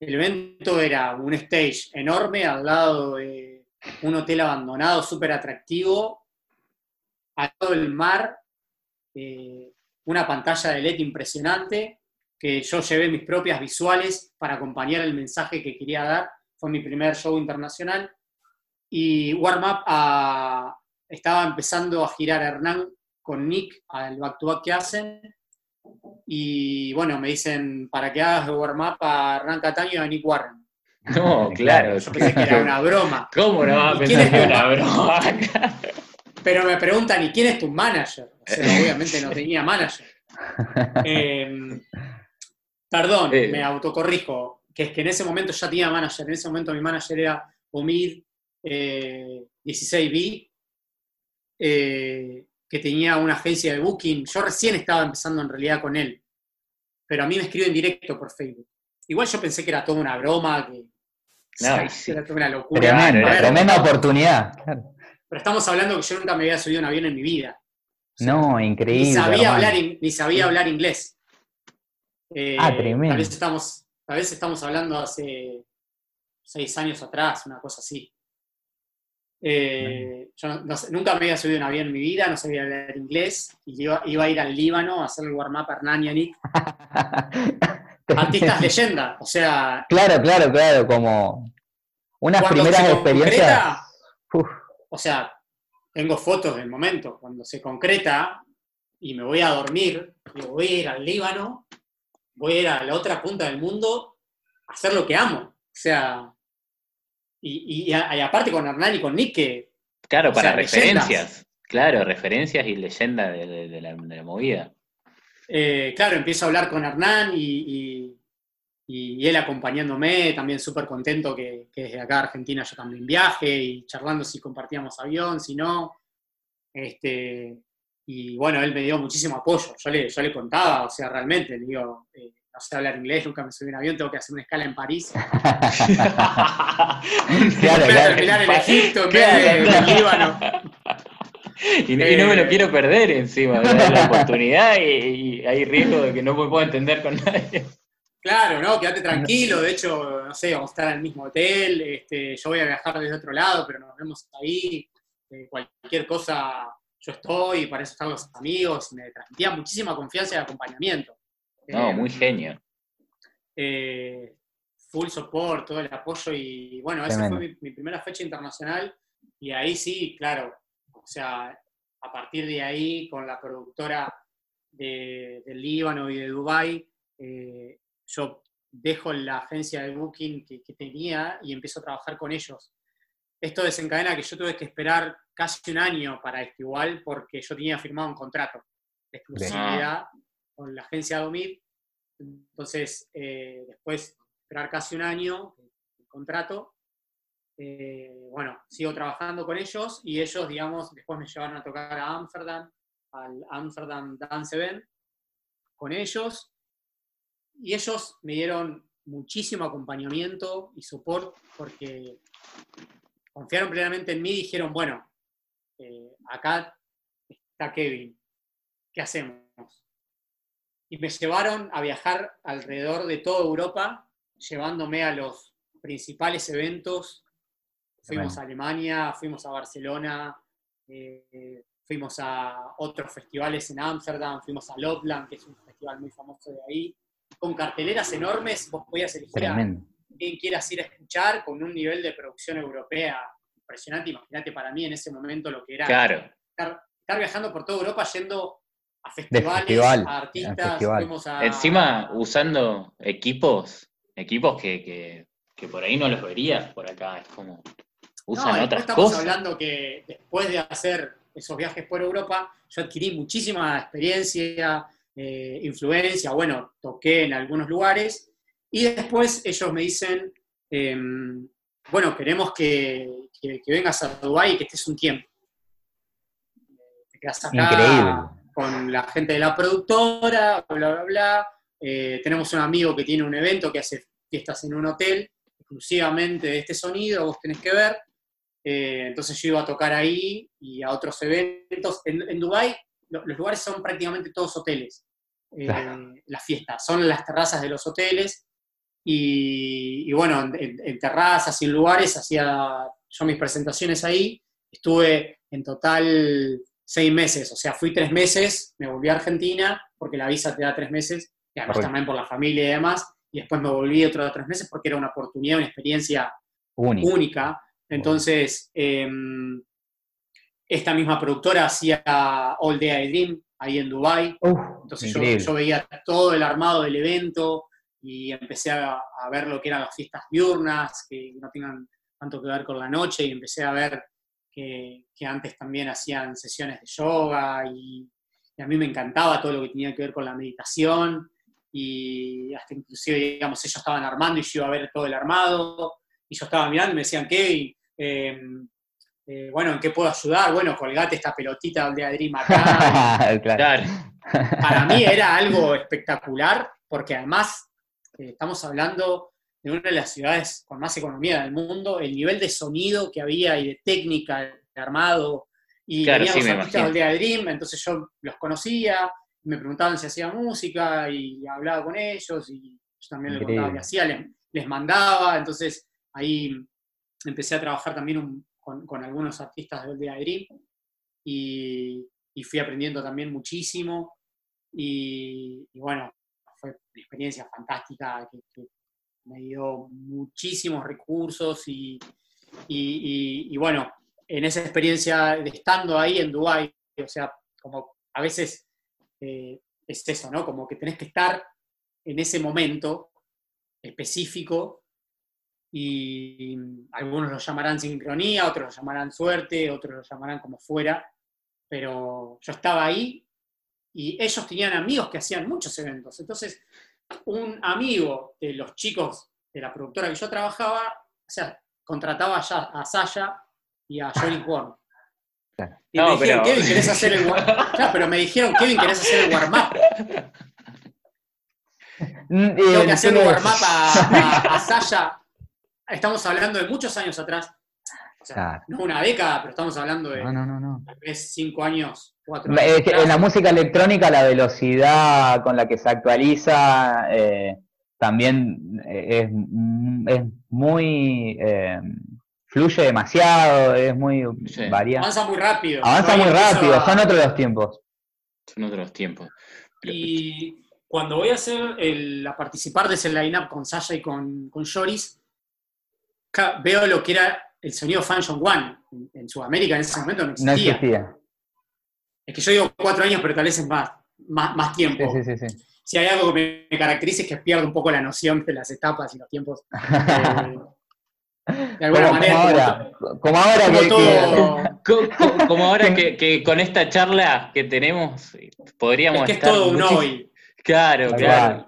El evento era un stage enorme al lado de un hotel abandonado, súper atractivo, al lado del mar, eh, una pantalla de LED impresionante, que yo llevé mis propias visuales para acompañar el mensaje que quería dar. Fue mi primer show internacional. Y Warm Up ah, estaba empezando a girar Hernán con Nick al back to back que hacen. Y bueno, me dicen para que hagas de warm up a Hernán Cataño y a Nick Warren. No, claro. Yo pensé que era una broma. ¿Cómo no vas a ¿Y quién pensar es que era una broma? Pero me preguntan, ¿y quién es tu manager? O sea, obviamente no tenía manager. Eh, perdón, Eh. me autocorrijo, que es que en ese momento ya tenía manager. En ese momento mi manager era Omid eh, 16B, eh, que tenía una agencia de booking. Yo recién estaba empezando en realidad con él, pero a mí me escriben directo por Facebook. Igual yo pensé que era toda una broma, que No, y sí. era toda una locura. tremenda, A ver, tremenda oportunidad. claro. Pero estamos hablando que yo nunca me había subido a un avión en mi vida. No, Ni increíble. sabía, hablar, ni sabía hablar inglés. Eh, Ah, tremendo. Tal vez, estamos, tal vez estamos hablando hace seis años atrás, una cosa así. Eh, yo no- no sé, nunca me había subido un avión en mi vida, no sabía hablar inglés, y iba, iba a ir al Líbano a hacer el warm-up a Hernán y a Nick. Artistas leyenda, o sea, Claro, claro, claro, como unas primeras experiencias. concreta, o sea, tengo fotos del momento, cuando se concreta y me voy a dormir, digo, voy a ir al Líbano, voy a ir a la otra punta del mundo a hacer lo que amo. O sea, y, aparte con Hernán y con Nick, que Claro, para sea, leyendas. referencias. Claro, referencias y leyendas de, de- de la, de la movida. eh, claro, empiezo a hablar con Hernán y, y- y él acompañándome, también súper contento que, que desde acá a Argentina yo también viaje y charlando si compartíamos avión, si no. Este, y bueno, él me dio muchísimo apoyo. Yo le, yo le contaba, o sea, realmente, le digo, eh, no sé hablar inglés, nunca me subí un avión, tengo que hacer una escala en París. Claro, claro. terminar en Egipto en vez de en Líbano. Y, no- y no me lo Eh. quiero perder encima, la oportunidad y, y hay riesgo de que no me pueda entender con nadie. Claro, no, quédate tranquilo, de hecho, no sé, vamos a estar en el mismo hotel, este, yo voy a viajar desde otro lado, pero nos vemos ahí, eh, cualquier cosa, yo estoy, para eso están los amigos, me transmitía muchísima confianza y acompañamiento. No, Eh, muy genio. eh, full support, todo el apoyo y bueno, esa Tremendo. fue mi, mi primera fecha internacional y ahí sí, claro, o sea, a partir de ahí con la productora de, del Líbano y de Dubái, eh, yo dejo la agencia de booking que, que, tenía y empiezo a trabajar con ellos. Esto desencadena que yo tuve que esperar casi un año para esto igual, porque yo tenía firmado un contrato de exclusividad con la agencia Domid. Entonces, eh, después esperar casi un año el contrato, eh, bueno, sigo trabajando con ellos y ellos, digamos, después me llevaron a tocar a Amsterdam, al Amsterdam Dance Event, con ellos. Y ellos me dieron muchísimo acompañamiento y support porque confiaron plenamente en mí y dijeron, bueno, eh, acá está Kevin, ¿qué hacemos? Y me llevaron a viajar alrededor de toda Europa, llevándome a los principales eventos. Fuimos a Alemania, fuimos a Barcelona, eh, fuimos a otros festivales en Ámsterdam, fuimos a Lotland, que es un festival muy famoso de ahí, con carteleras enormes, vos podías elegir a quien quieras ir a escuchar con un nivel de producción europea impresionante. Imagínate para mí en ese momento lo que era claro. estar, estar, viajando por toda Europa yendo a festivales, festival, a artistas. A... Encima usando equipos, equipos que, que, que, por ahí no los verías por acá. Es como usan no, otras estamos cosas. hablando que después de hacer esos viajes por Europa, yo adquirí muchísima experiencia, eh, influencia, bueno, toqué en algunos lugares, y después ellos me dicen, eh, bueno, queremos que, que, que, vengas a Dubái y que estés un tiempo. Te quedas acá Increíble. Con la gente de la productora, bla, bla, bla. Eh, tenemos un amigo que tiene un evento que hace fiestas en un hotel, exclusivamente de este sonido, vos tenés que ver. Eh, entonces yo iba a tocar ahí y a otros eventos. En, en Dubái lo, los lugares son prácticamente todos hoteles. Eh, claro. Las fiestas son las terrazas de los hoteles. Y, y bueno, en, en, terrazas y en lugares hacía yo mis presentaciones ahí. Estuve en total seis meses, o sea, fui tres meses, me volví a Argentina, porque la visa te da tres meses, y además Correcto. también por la familia y demás, y después me volví otros tres meses porque era una oportunidad, una experiencia única. única. Entonces, eh, esta misma productora hacía All Day I Dream ahí en Dubai. Entonces yo, yo, veía todo el armado del evento y empecé a, a, ver lo que eran las fiestas diurnas, que no tengan tanto que ver con la noche, y empecé a ver que, que antes también hacían sesiones de yoga y, y, a mí me encantaba todo lo que tenía que ver con la meditación y hasta inclusive, digamos, ellos estaban armando y yo iba a ver todo el armado y yo estaba mirando y me decían, Kevin, eh, eh, bueno, ¿en qué puedo ayudar? Bueno, colgate esta pelotita de Dream acá. claro. Para mí era algo espectacular, porque además eh, estamos hablando de una de las ciudades con más economía del mundo, el nivel de sonido que había y de técnica de armado, y claro, sí, artistas del Dream, entonces yo los conocía, me preguntaban si hacía música, y hablaba con ellos, y yo también les contaba que hacía, les, les mandaba, entonces ahí empecé a trabajar también un, con, con, algunos artistas del Día Dream y, y, fui aprendiendo también muchísimo y, y, bueno, fue una experiencia fantástica que, que me dio muchísimos recursos y, y, bueno, en esa experiencia de estando ahí en Dubái, o sea, como a veces eh, es eso, ¿no? Como que tenés que estar en ese momento específico y algunos lo llamarán sincronía, otros lo llamarán suerte, otros lo llamarán como fuera, pero yo estaba ahí y ellos tenían amigos que hacían muchos eventos. Entonces, un amigo de los chicos de la productora que yo trabajaba, o sea, contrataba ya a Sasha y a Johnny Warm. Y no, me dijeron, pero... Kevin, ¿querés hacer el warm claro, pero me dijeron, Kevin, ¿querés hacer el warm-up? Tengo que hacer un warm-up a, a, a Sasha estamos hablando de muchos años atrás. O sea, claro. no una década, pero estamos hablando de no, no, no, no. tal vez cinco años, cuatro en la música electrónica la velocidad con la que se actualiza eh, también es, es muy... Eh, fluye demasiado, es muy sí. variado. Avanza muy rápido. Avanza muy rápido, a... son otros los tiempos. Son otros tiempos. Y cuando voy a hacer el, a participar de ese line-up con Sasha y con, con Joris, veo lo que era el sonido Function One en, en Sudamérica en ese momento no existía. no existía. Es que yo digo cuatro años, pero tal vez es más. más, más tiempo. Sí, sí, sí, sí. Si hay algo que me caracteriza es que pierdo un poco la noción de las etapas y los tiempos. Eh, de alguna Como, manera. como ahora, como ahora como que- todo- Co- co- Como ahora que, que con esta charla que tenemos, podríamos es que es estar todo un hoy. Claro, claro.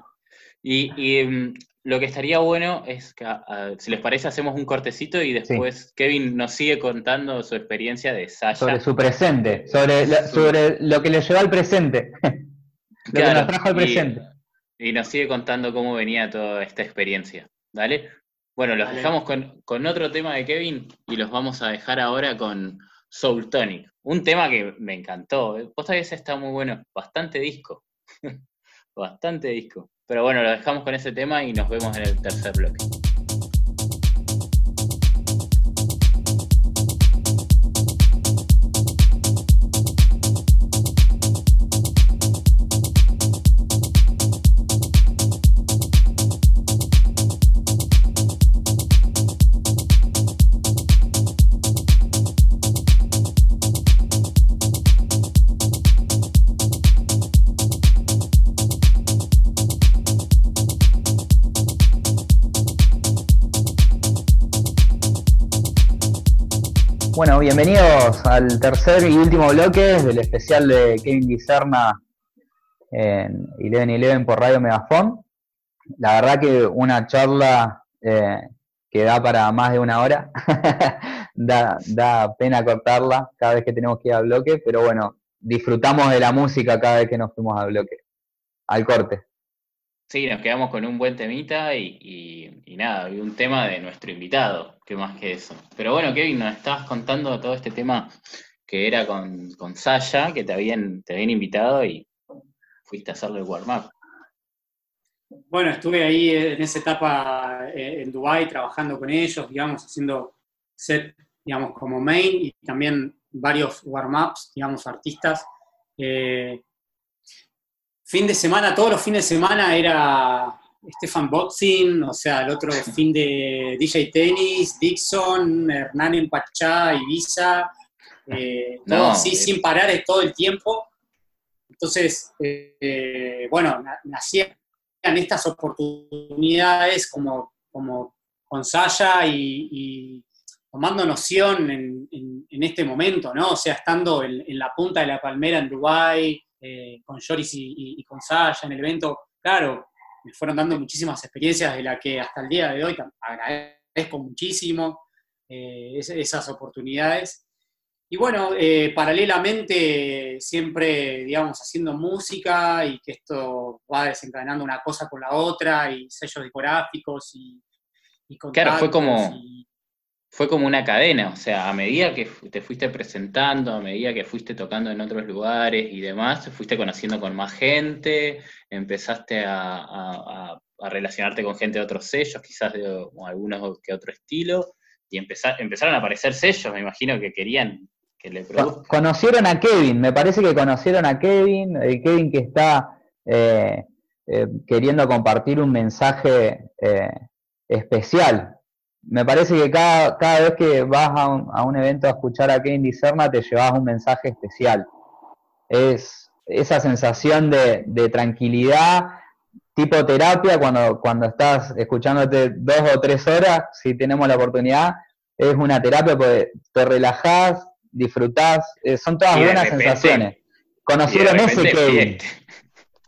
Y, y, mm, lo que estaría bueno es que, ah, si les parece, hacemos un cortecito y después Kevin nos sigue contando su experiencia de Sasha. sobre su presente, sobre, sobre lo que le llevó al presente, lo que nos trajo al presente. Y nos sigue contando cómo venía toda esta experiencia. ¿Dale? Bueno, los Dale. dejamos con, con otro tema de Kevin y los vamos a dejar ahora con Soul Tonic. Un tema que me encantó. que ese está muy bueno. Bastante disco. Bastante disco. Pero bueno, lo dejamos con ese tema y nos vemos en el tercer bloque. Bienvenidos al tercer y último bloque del especial de Kevin Guizerna en Eleven Eleven por Radio Megafon. La verdad que una charla eh, que da para más de una hora. da, da pena cortarla cada vez que tenemos que ir al bloque, pero bueno, disfrutamos de la música cada vez que nos fuimos al bloque, al corte. Sí, nos quedamos con un buen temita y, y- nada, y un tema de nuestro invitado, que más que eso. Pero bueno, Kevin, nos estabas contando todo este tema que era con, con Sasha, que te habían, te habían invitado y fuiste a hacerle el warm-up. Bueno, estuve ahí en esa etapa eh, en Dubai trabajando con ellos, digamos, haciendo set, digamos, como main y también varios warm-ups, digamos, artistas. Eh, fin de semana, todos los fines de semana era Stefan Botzin, o sea, el otro fin de DJ Tennis, Dixon, Hernán en Pachá, Ibiza, eh, todo No, así es- sin parar todo el tiempo. Entonces, eh, bueno, na- nacían estas oportunidades como, como con Saya y, y tomando noción en, en- en este momento, ¿no? O sea, estando en, en la punta de la palmera en Dubái, eh, con Joris y, y- y con Saya en el evento, claro, me fueron dando muchísimas experiencias de las que hasta el día de hoy agradezco muchísimo eh, es- esas oportunidades. Y bueno, eh, paralelamente siempre, digamos, haciendo música y que esto va desencadenando una cosa con la otra y sellos discográficos y, y Claro, fue como- y- Fue como una cadena, o sea, a medida que te fuiste presentando, a medida que fuiste tocando en otros lugares y demás, te fuiste conociendo con más gente, empezaste a, a- a- a relacionarte con gente de otros sellos, quizás de o algunos que otro estilo, y empeza- empezaron a aparecer sellos, me imagino que querían que le produzcan. Conocieron a Kevin, me parece que conocieron a Kevin, el Kevin que está eh, eh, queriendo compartir un mensaje eh, especial. Me parece que cada, cada vez que vas a un, a un evento a escuchar a Kevin Dicerna te llevas un mensaje especial. Es esa sensación de, de tranquilidad, tipo terapia, cuando, cuando estás escuchándote dos o tres horas, si tenemos la oportunidad, es una terapia porque te relajás, disfrutás, eh, son todas buenas repente- sensaciones. Conocieron ese Kevin,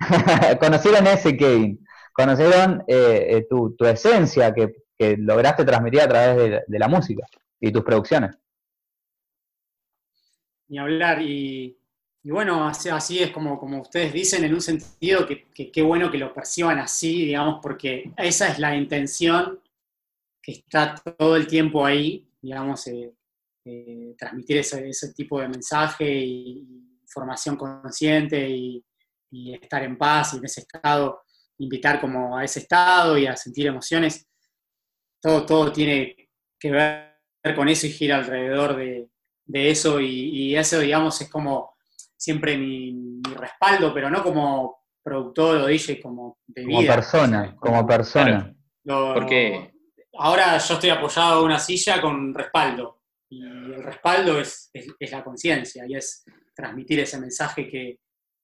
conocieron ese Kevin, conocieron eh, eh, tu, tu esencia que, que lograste transmitir a través de, la música y tus producciones. ni hablar. Y, bueno, así, es como, como ustedes dicen, en un sentido que qué bueno que lo perciban así, digamos, porque esa es la intención que está todo el tiempo ahí, digamos, eh, eh, transmitir ese, ese tipo de mensaje y información consciente y, y estar en paz y en ese estado, invitar como a ese estado y a sentir emociones. Todo, todo tiene que ver con eso y gira alrededor de, de eso y, y eso, digamos, es como siempre mi, mi respaldo, pero no como productor o DJ, como de Como vida. persona, como persona. Claro. lo- Porque- Ahora yo estoy apoyado a una silla con respaldo y el respaldo es, es- es la conciencia y es transmitir ese mensaje que,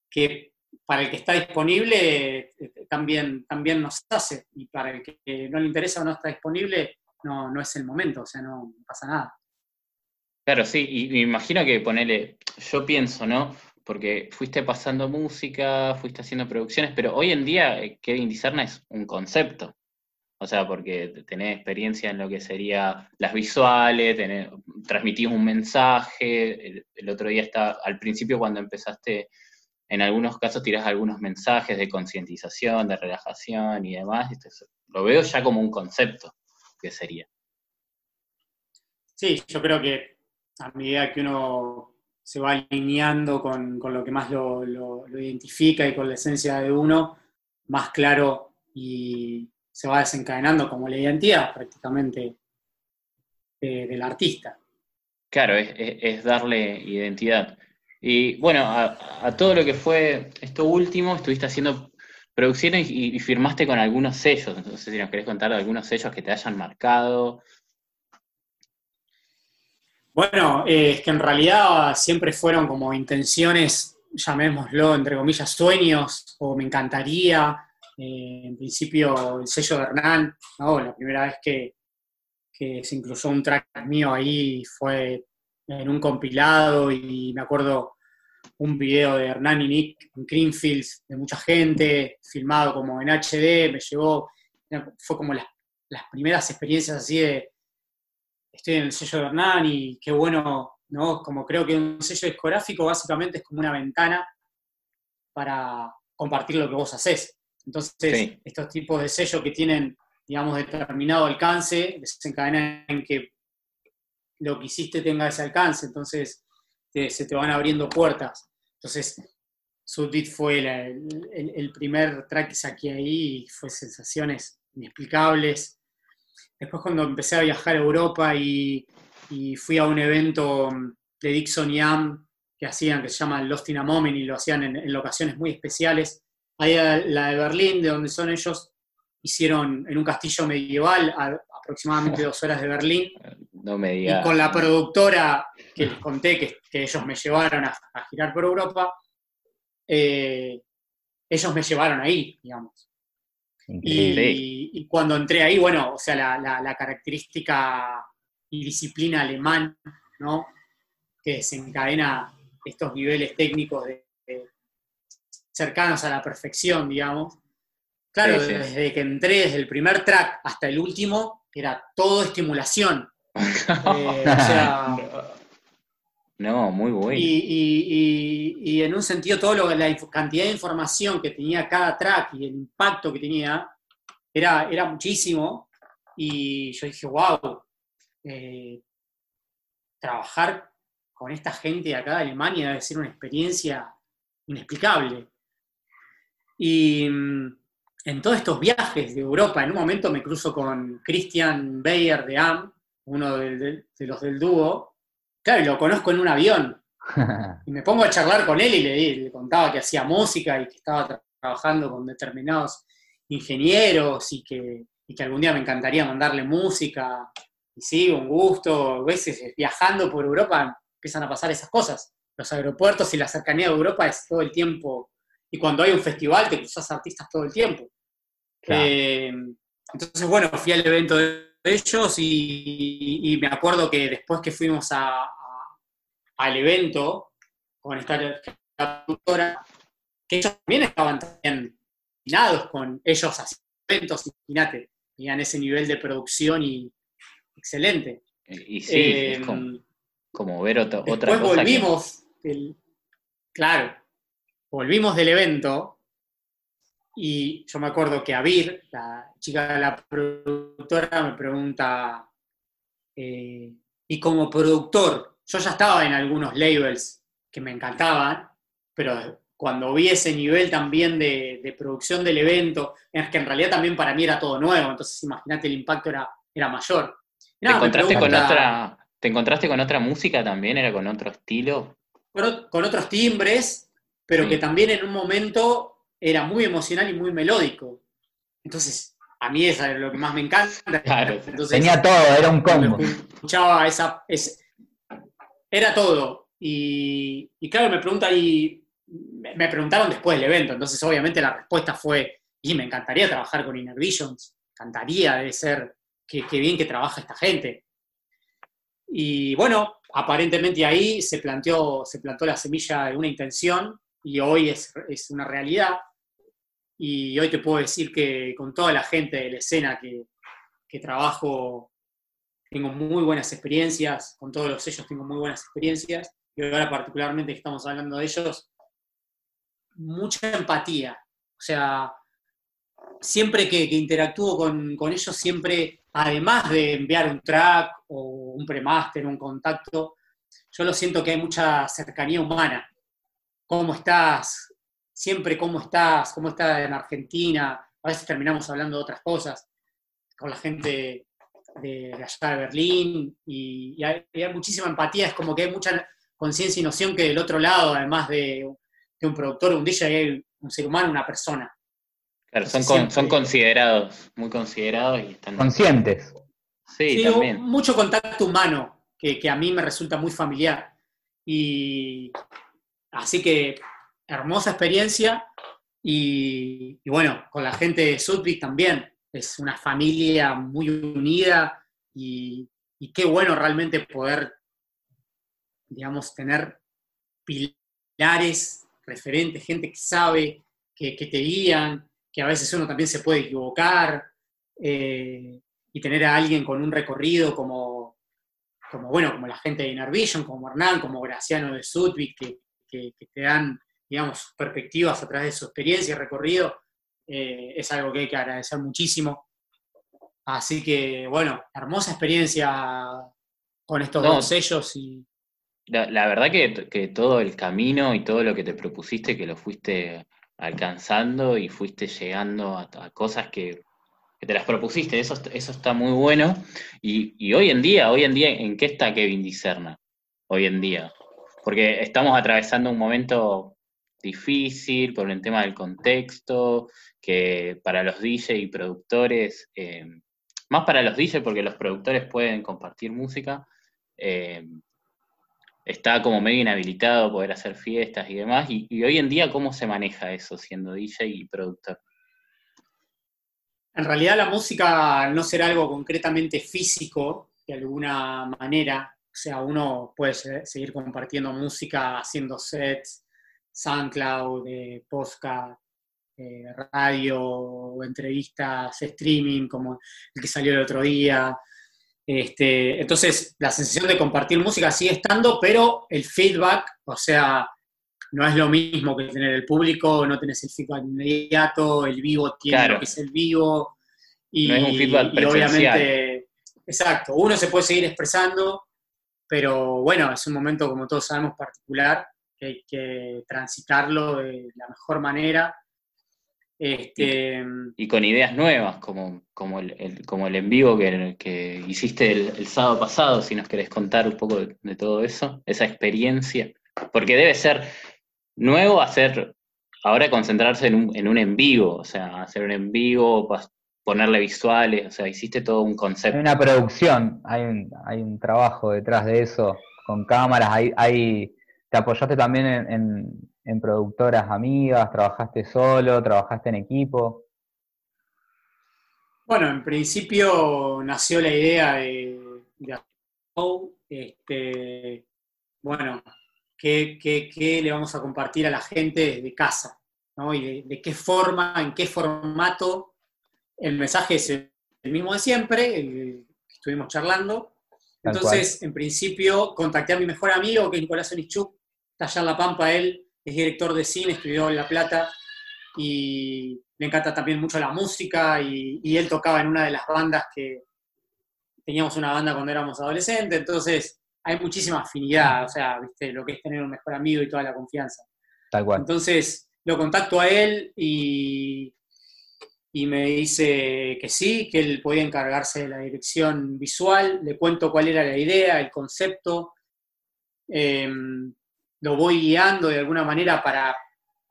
que para el que está disponible eh, también, también nos hace, y para el que no le interesa o no está disponible, no, no es el momento, o sea, no pasa nada. Claro, sí, y me imagino que ponele, yo pienso, ¿no? Porque fuiste pasando música, fuiste haciendo producciones, pero hoy en día eh, Kevin Discerna es un concepto. O sea, porque tenés experiencia en lo que sería las visuales, tenés, transmitís un mensaje. El, otro día está, al principio cuando empezaste, en algunos casos tirás algunos mensajes de concientización, de relajación y demás. lo veo ya como un concepto que sería. Sí, yo creo que a medida que uno se va alineando con, lo que más lo, lo, identifica y con la esencia de uno, más claro y se va desencadenando como la identidad prácticamente del artista. Claro, es, darle identidad. Y bueno, a, todo lo que fue esto último, estuviste haciendo producciones y, firmaste con algunos sellos. No sé si nos querés contar algunos sellos que te hayan marcado. Bueno, eh, es que en realidad siempre fueron como intenciones, llamémoslo entre comillas, sueños, o me encantaría, eh, en principio el sello de Hernán, la primera vez que, se incluyó un track mío ahí fue en un compilado y me acuerdo un video de Hernán y Nick en Greenfields, de mucha gente, filmado como en HD, me llevó, fue como las, las primeras experiencias así de, estoy en el sello de Hernán y qué bueno, ¿no? Como creo que un sello discográfico básicamente es como una ventana para compartir lo que vos haces. Entonces, estos tipos de sellos que tienen, digamos, determinado alcance, desencadenan en que lo que hiciste tenga ese alcance, entonces se te van abriendo puertas. Entonces, Subdit fue el, primer track que saqué ahí y fue sensaciones inexplicables. Después cuando empecé a viajar a Europa y, fui a un evento de Dixon y Am que hacían, que se llama Lost in a Moment, y lo hacían en, en locaciones muy especiales, Ahí la de Berlín, de donde son ellos, hicieron en un castillo medieval, a, aproximadamente dos horas de Berlín. No me digas. Y con la productora que les conté que, ellos me llevaron a, girar por Europa, eh, ellos me llevaron ahí, digamos. Y, cuando entré ahí, bueno, o sea, la, característica y disciplina alemán, ¿no? Que desencadena estos niveles técnicos de, cercanos a la perfección, digamos. Claro, desde que entré, desde el primer track hasta el último, era todo estimulación. Eh, o sea, no, muy bueno. Y, en un sentido, todo lo, la cantidad de información que tenía cada track y el impacto que tenía era, era muchísimo. Y yo dije, wow, eh, trabajar con esta gente de acá de Alemania debe ser una experiencia inexplicable. Y mm, en todos estos viajes de Europa, en un momento me cruzo con Christian Bayer de AM, uno de, los del dúo. Claro, y lo conozco en un avión. Y me pongo a charlar con él y le, contaba que hacía música y que estaba trabajando con determinados ingenieros y que, y que algún día me encantaría mandarle música. Y sí, un gusto. A veces viajando por Europa empiezan a pasar esas cosas. Los aeropuertos y la cercanía de Europa es todo el tiempo y cuando hay un festival te cruzas artistas todo el tiempo. Eh, entonces, bueno, fui al evento de ellos y, me acuerdo que después que fuimos al evento con esta productora, que ellos también estaban también con ellos haciendo eventos, imagínate, tenían ese nivel de producción y excelente. Y sí, es eh, como, ver otra, otra cosa. volvimos, claro, volvimos del evento y yo me acuerdo que Avir, la chica la productora, me pregunta, eh, y como productor, yo ya estaba en algunos labels que me encantaban, pero cuando vi ese nivel también de, producción del evento, es que en realidad también para mí era todo nuevo, entonces imagínate el impacto era, era mayor. ¿Te, encontraste con otra, ¿Te encontraste con otra música también? ¿Era con otro estilo? con otros timbres, pero que también en un momento era muy emocional y muy melódico. Entonces, a mí es lo que más me encanta. Tenía todo, era un combo. Escuchaba esa, era todo. Y, claro, me pregunta, ¿y me preguntaron después del evento, entonces obviamente la respuesta fue, y me encantaría trabajar con Inner Visions, encantaría, de ser, qué, bien que trabaja esta gente. Y bueno, aparentemente ahí se planteó, se plantó la semilla de una intención y hoy es, es una realidad. Y hoy te puedo decir que con toda la gente de la escena que, que trabajo, tengo muy buenas experiencias, con todos los sellos tengo muy buenas experiencias, y ahora particularmente que estamos hablando de ellos, mucha empatía. O sea, siempre que, interactúo con, ellos, siempre, además de enviar un track o un premaster, un contacto, yo lo siento que hay mucha cercanía humana. ¿Cómo estás? Siempre cómo estás, cómo estás en Argentina. A veces terminamos hablando de otras cosas con la gente de, allá de Berlín y, hay, muchísima empatía. Es como que hay mucha conciencia y noción que del otro lado, además de, un productor, un DJ, hay un ser humano, una persona. Claro, son, son considerados, muy considerados y están... Conscientes. Sí, también. Mucho contacto humano, que, a mí me resulta muy familiar. Y así que hermosa experiencia. Y, bueno, con la gente de Sudvik también. Es una familia muy unida y, qué bueno realmente poder, digamos, tener pilares referentes, gente que sabe, que, te guían, que a veces uno también se puede equivocar, eh, y tener a alguien con un recorrido como, como, bueno, como la gente de Inner como Hernán, como Graciano de Sudvik, que, te dan, digamos, perspectivas a través de su experiencia y recorrido, eh, es algo que hay que agradecer muchísimo. Así que, bueno, hermosa experiencia con estos dos sellos y, la, verdad que, todo el camino y todo lo que te propusiste, que lo fuiste alcanzando y fuiste llegando a, cosas que, te las propusiste, eso, eso está muy bueno. Y, hoy en día, hoy en día, ¿en qué está Kevin Dicerna? Hoy en día. Porque estamos atravesando un momento difícil por el tema del contexto, que para los DJ y productores, eh, más para los DJ porque los productores pueden compartir música, eh, está como medio inhabilitado poder hacer fiestas y demás. Y, hoy en día, ¿cómo se maneja eso siendo DJ y productor? En realidad la música no será algo concretamente físico, de alguna manera. O sea, uno puede seguir compartiendo música, haciendo sets, SoundCloud, eh, podcast, eh, radio, entrevistas, streaming, como el que salió el otro día. Este, entonces, la sensación de compartir música sigue estando, pero el feedback, o sea, no es lo mismo que tener el público, no tenés el feedback inmediato, el vivo tiene lo que es el vivo. Y, no es un feedback y obviamente, exacto, uno se puede seguir expresando, pero bueno, es un momento, como todos sabemos, particular, que hay que transitarlo de la mejor manera este, y, con ideas nuevas, como, como, el, como el en vivo que, que hiciste el, sábado pasado, si nos querés contar un poco de, todo eso, esa experiencia. Porque debe ser nuevo hacer, ahora concentrarse en un, en un en vivo, o sea, hacer un en vivo, ponerle visuales, o sea, hiciste todo un concepto. Hay una producción, hay un, hay un trabajo detrás de eso, con cámaras, hay, hay te apoyaste también en en productoras amigas? ¿Trabajaste solo? ¿Trabajaste en equipo? Bueno, en principio nació la idea de, este, bueno, ¿qué, le vamos a compartir a la gente de casa? Y de, qué forma, en qué formato. El mensaje es el, mismo de siempre, estuvimos charlando. Entonces, en principio, contacté a mi mejor amigo, que es Nicolás Onichuk, en La Pampa, él es director de cine, estudió en La Plata y le encanta también mucho la música y, él tocaba en una de las bandas que teníamos una banda cuando éramos adolescentes, entonces hay muchísima afinidad, o sea, ¿viste? lo que es tener un mejor amigo y toda la confianza. Tal cual. Entonces lo contacto a él y, y me dice que sí, que él podía encargarse de la dirección visual, le cuento cuál era la idea, el concepto. Em, lo voy guiando de alguna manera para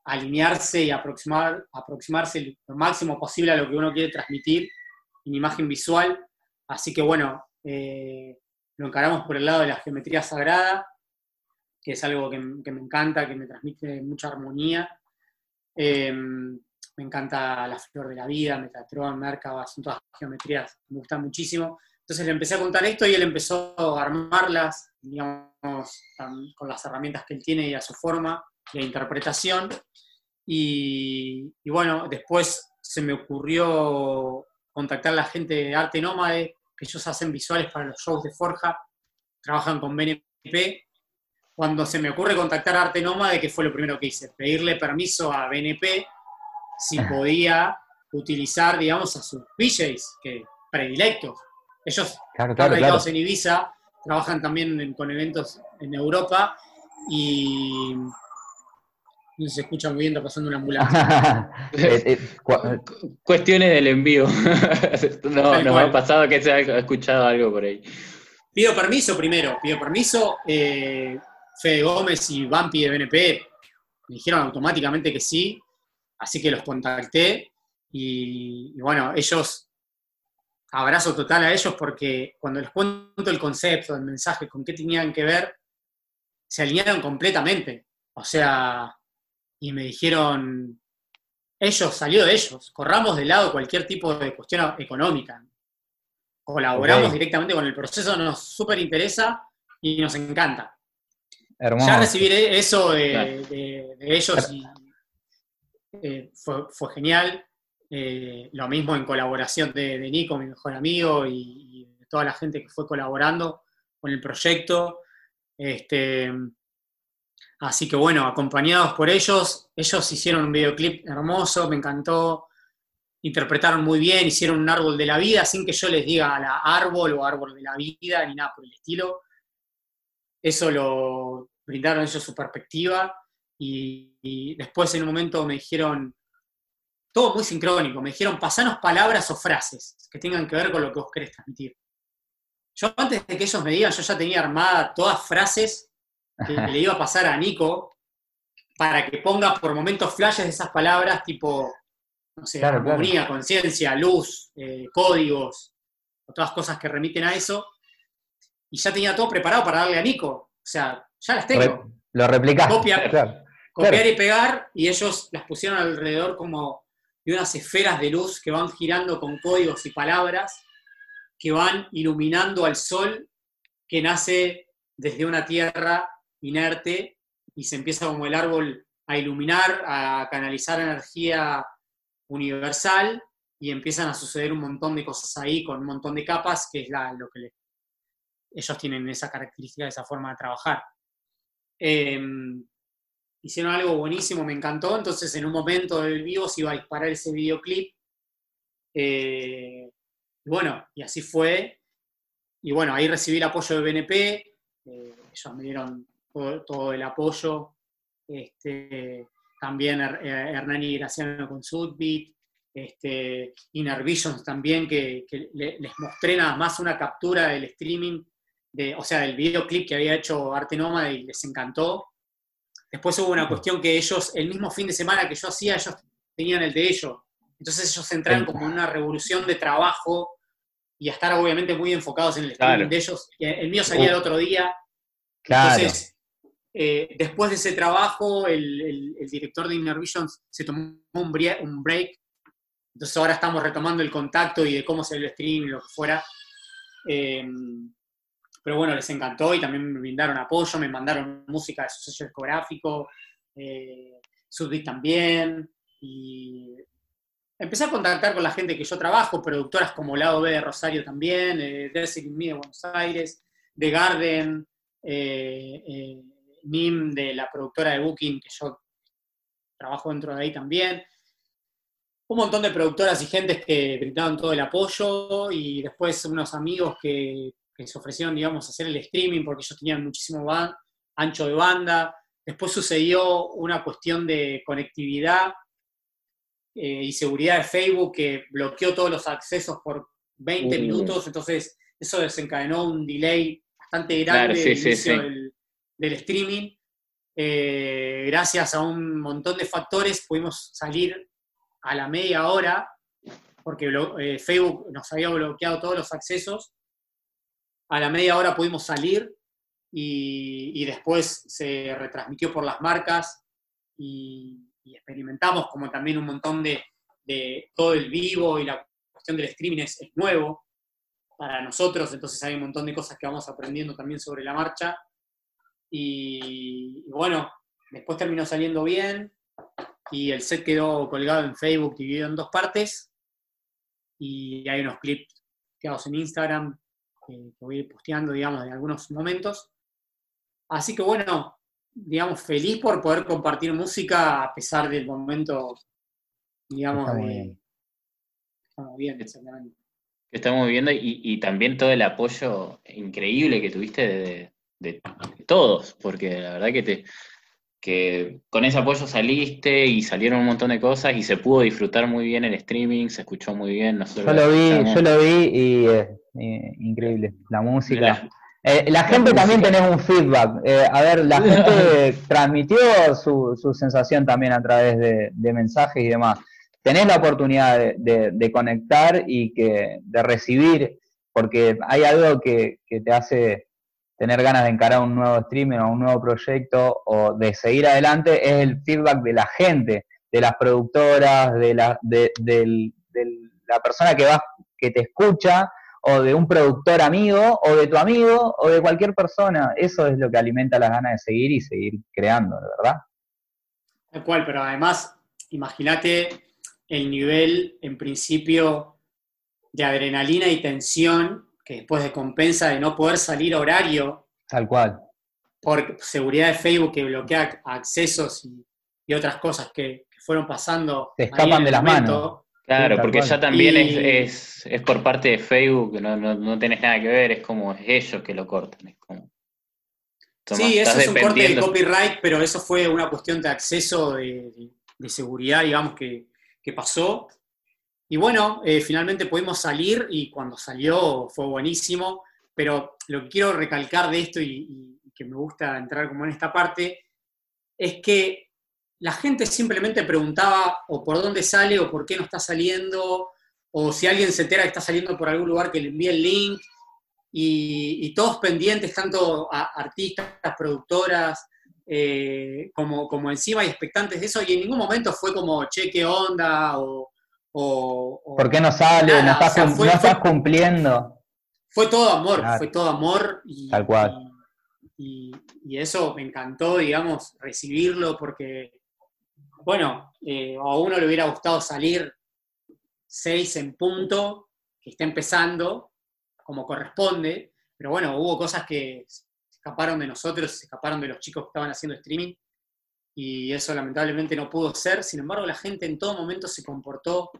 alinearse y aproximar, aproximarse lo máximo posible a lo que uno quiere transmitir en imagen visual. Así que bueno, eh, lo encaramos por el lado de la geometría sagrada que es algo que, que me encanta, que me transmite mucha armonía. Em, me encanta la flor de la vida, Metatron, Merkaba, son todas geometrías, me gustan muchísimo. Entonces le empecé a contar esto y él empezó a armarlas, digamos, con las herramientas que él tiene y a su forma de interpretación. Y, y bueno, después se me ocurrió contactar a la gente de Arte Nómade, que ellos hacen visuales para los shows de Forja, trabajan con BNP. Cuando se me ocurre contactar a Arte Nómade, que fue lo primero que hice? Pedirle permiso a BNP si podía utilizar, digamos, a sus DJs, que predilectos. Ellos están dedicados en Ibiza, trabajan también con eventos en Europa y no se escucha muy bien, pasando una ambulancia. Eh, eh, cuestiones del envío. no, nos ha pasado que se ha escuchado algo por ahí. Pido permiso primero, pido permiso. Eh, Fede Gómez y Vampi de BNP me dijeron automáticamente que sí, así que los contacté y, bueno, ellos, abrazo total a ellos porque cuando les cuento el concepto, el mensaje, con qué tenían que ver, se alinearon completamente. O sea, y me dijeron, ellos, salió de ellos, corramos de lado cualquier tipo de cuestión económica. Colaboramos directamente con el proceso, nos súper interesa y nos encanta. Ya recibir eso de, ellos eh, fue, genial. Eh, lo mismo en colaboración de, Nico, mi mejor amigo, y, toda la gente que fue colaborando con el proyecto. Este, Así que bueno, acompañados por ellos, ellos hicieron un videoclip hermoso, me encantó, interpretaron muy bien, hicieron un árbol de la vida sin que yo les diga la árbol o árbol de la vida ni nada por el estilo. Eso lo brindaron ellos su perspectiva y, después en un momento me dijeron, todo muy sincrónico, me dijeron, pasanos palabras o frases que tengan que ver con lo que vos querés transmitir. Yo antes de que ellos me digan, yo ya tenía armada todas frases que le iba a pasar a Nico para que ponga por momentos flashes de esas palabras tipo, no sé, armonía, conciencia, luz, eh, códigos, o todas cosas que remiten a eso. Y ya tenía todo preparado para darle a Nico. O sea, ya las tengo. lo replicaste. Copiar y pegar, y ellos las pusieron alrededor como de unas esferas de luz que van girando con códigos y palabras que van iluminando al sol que nace desde una tierra inerte y se empieza como el árbol a iluminar, a canalizar energía universal y empiezan a suceder un montón de cosas ahí con un montón de capas, que es lo que ellos tienen esa característica, esa forma de trabajar. Em, hicieron algo buenísimo, me encantó, entonces en un momento del vivo se iba a disparar ese videoclip. Eh, bueno, y así fue. Y bueno, ahí recibí el apoyo de BNP, eh, ellos me dieron todo, el apoyo. Este, también eh, Hernán y Graciano con Sudbit, este, Inner también, que, les mostré nada más una captura del streaming, de, o sea, del videoclip que había hecho Arte Nómada y les encantó. Después hubo una cuestión que ellos, el mismo fin de semana que yo hacía, ellos tenían el de ellos. Entonces ellos entraron como en una revolución de trabajo y a estar obviamente muy enfocados en el streaming de ellos. El mío salía el otro día. Claro. Eh, después de ese trabajo, el, director de Inner Visions se tomó un, break, entonces ahora estamos retomando el contacto y de cómo se el stream y lo que fuera. Em, pero bueno, les encantó y también me brindaron apoyo, me mandaron música de su sello discográfico, eh, también, y empecé a contactar con la gente que yo trabajo, productoras como Lado B de Rosario también, eh, Desert Me de Buenos Aires, The Garden, eh, eh NIM de la productora de Booking, que yo trabajo dentro de ahí también. Un montón de productoras y gentes que brindaron todo el apoyo y después unos amigos que, se ofrecieron, digamos, hacer el streaming porque ellos tenían muchísimo ancho de banda. Después sucedió una cuestión de conectividad eh, y seguridad de Facebook que bloqueó todos los accesos por 20 minutos, entonces eso desencadenó un delay bastante grande del, del streaming, eh, gracias a un montón de factores pudimos salir a la media hora, porque eh, Facebook nos había bloqueado todos los accesos. A la media hora pudimos salir y, después se retransmitió por las marcas y, experimentamos como también un montón de, todo el vivo y la cuestión del streaming es, nuevo para nosotros, entonces hay un montón de cosas que vamos aprendiendo también sobre la marcha. Y, bueno, después terminó saliendo bien y el set quedó colgado en Facebook, dividido en dos partes. Y hay unos clips quedados en Instagram que voy posteando, digamos, de algunos momentos. Así que bueno, digamos, feliz por poder compartir música a pesar del momento, digamos, Está muy de... bien. Estamos bien, exactamente. que estamos viviendo y, y también todo el apoyo increíble que tuviste de, de todos, porque la verdad que te que con ese apoyo saliste y salieron un montón de cosas y se pudo disfrutar muy bien el streaming, se escuchó muy bien. Nosotros Yo lo vi, escuchamos. yo lo vi y eh, eh, increíble. La música. La- Eh, la gente también tenés un feedback. Eh, a ver, la gente transmitió su, su sensación también a través de, de mensajes y demás. Tenés la oportunidad de, de- de conectar y que, de recibir, porque hay algo que, que te hace tener ganas de encarar un nuevo streaming o un nuevo proyecto o de seguir adelante, es el feedback de la gente, de las productoras, de la, de, del- la persona que va, que te escucha, o de un productor amigo, o de tu amigo, o de cualquier persona. Eso es lo que alimenta las ganas de seguir y seguir creando, verdad. Tal cual, pero además, imagínate el nivel, en principio, de adrenalina y tensión que después de compensa de no poder salir a horario Tal cual. por seguridad de Facebook que bloquea accesos y, y otras cosas que, que fueron pasando. Te ahí escapan de las momento. Claro, porque ya también Y- es, es, es por parte de Facebook, no, no, no tenés nada que ver, es como es ellos que lo cortan. Es como, Tomás, Sí, eso es un corte de copyright, pero eso fue una cuestión de acceso de, de- de seguridad, digamos, que, que pasó. Y bueno, eh, finalmente pudimos salir y cuando salió fue buenísimo, pero lo que quiero recalcar de esto y, y que me gusta entrar como en esta parte, es que la gente simplemente preguntaba o por dónde sale o por qué no está saliendo, o si alguien se entera que está saliendo por algún lugar que le envíe el link, y, y todos pendientes, tanto a- artistas, productoras, eh, como, como encima y expectantes de eso, y en ningún momento fue como, che, qué onda, o... o- o- ¿Por qué no sale? Nada, no estás, o sea, cum- fue- no estás fue- cumpliendo. Fue todo amor, Claro. fue todo amor. Y, Tal cual. Y, y eso me encantó, digamos, recibirlo, porque, bueno, eh, a uno le hubiera gustado salir seis en punto, que está empezando, como corresponde, pero bueno, hubo cosas que se escaparon de nosotros, se escaparon de los chicos que estaban haciendo streaming, y eso lamentablemente no pudo ser. Sin embargo, la gente en todo momento se comportó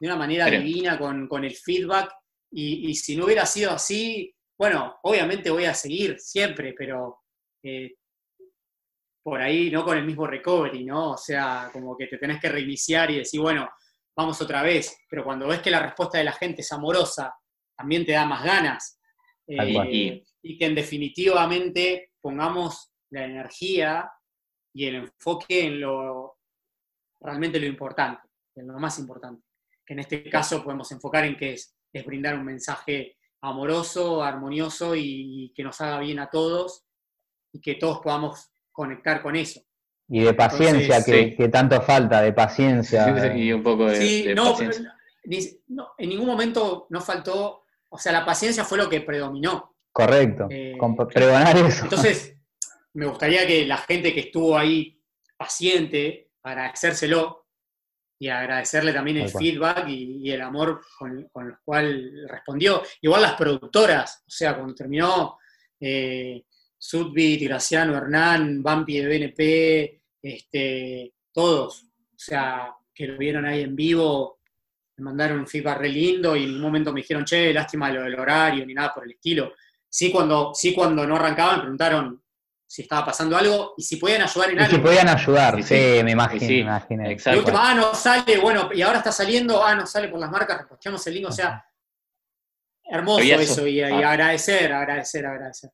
de una manera Pero- divina con, con el feedback, y, y si no hubiera sido así, bueno, obviamente voy a seguir siempre, pero eh, por ahí no con el mismo recovery, ¿no? O sea, como que te tenés que reiniciar y decir, bueno, vamos otra vez, pero cuando ves que la respuesta de la gente es amorosa, también te da más ganas. Eh, y que en definitivamente pongamos la energía y el enfoque en lo realmente lo importante, en lo más importante. Que en este caso podemos enfocar en que es, es brindar un mensaje amoroso, armonioso y, que nos haga bien a todos y que todos podamos conectar con eso. Y de paciencia, Entonces, que, sí. que tanto falta, de paciencia. y un poco de, Sí, de no, paciencia. ni- no, en ningún momento no faltó, o sea, la paciencia fue lo que predominó. Correcto. Eh, Con- pregonar eso. Entonces, me gustaría que la gente que estuvo ahí paciente, agradecérselo y agradecerle también el feedback y, y el amor con, con el cual respondió. Igual las productoras, o sea, cuando terminó eh, Sudbit, Graciano, Hernán, Bampi de BNP, este, todos, o sea, que lo vieron ahí en vivo, me mandaron un feedback re lindo y en un momento me dijeron, che, lástima lo del horario, ni nada por el estilo. Sí cuando, sí cuando no arrancaban me preguntaron si estaba pasando algo y si podían ayudar en Y si algo. podían ayudar, sí, sí, me imagino, sí, me imagino. Exacto. última, ah, no sale, bueno, y ahora está saliendo, ah, no sale por las marcas, reposteamos el link, o sea, hermoso eso, so- y, y ah. agradecer, agradecer, agradecer.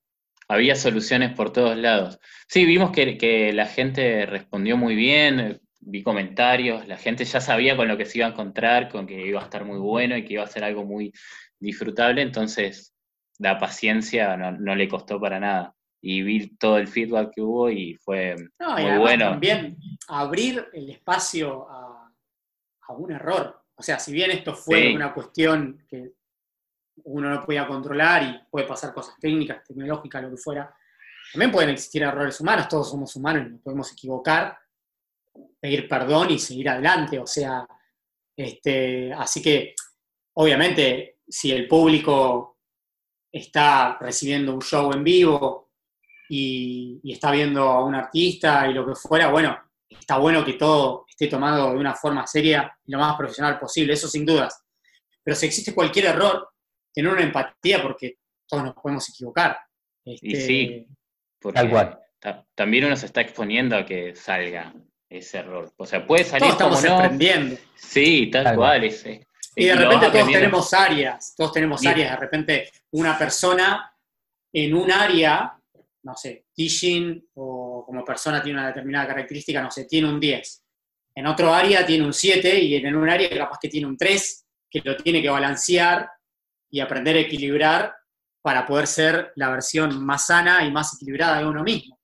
Había soluciones por todos lados. Sí, vimos que, que la gente respondió muy bien, vi comentarios, la gente ya sabía con lo que se iba a encontrar, con que iba a estar muy bueno y que iba a ser algo muy disfrutable, entonces la paciencia no, no le costó para nada. y vi todo el feedback que hubo y fue No, muy bueno. también abrir el espacio a, a un error. O sea, si bien esto fue Sí. una cuestión que uno no podía controlar y puede pasar cosas técnicas, tecnológicas, lo que fuera, también pueden existir errores humanos, todos somos humanos y nos podemos equivocar, pedir perdón y seguir adelante. O sea, este, así que obviamente si el público está recibiendo un show en vivo y, y está viendo a un artista y lo que fuera, bueno, está bueno que todo esté tomado de una forma seria y lo más profesional posible, eso sin dudas. Pero si existe cualquier error, tener una empatía porque todos nos podemos equivocar. Y Este, sí. Porque Tal cual. ta- también uno se está exponiendo a que salga ese error. O sea, puede salir Todos estamos como no. aprendiendo. Sí, tal Tal cual. ese. Y de repente todos tenemos áreas, todos tenemos Y- áreas. De repente una persona en un área, no sé, teaching o como persona tiene una determinada característica, no sé, tiene un 10. En otro área tiene un 7 y en un área capaz que tiene un 3, que lo tiene que balancear y aprender a equilibrar para poder ser la versión más sana y más equilibrada de uno mismo.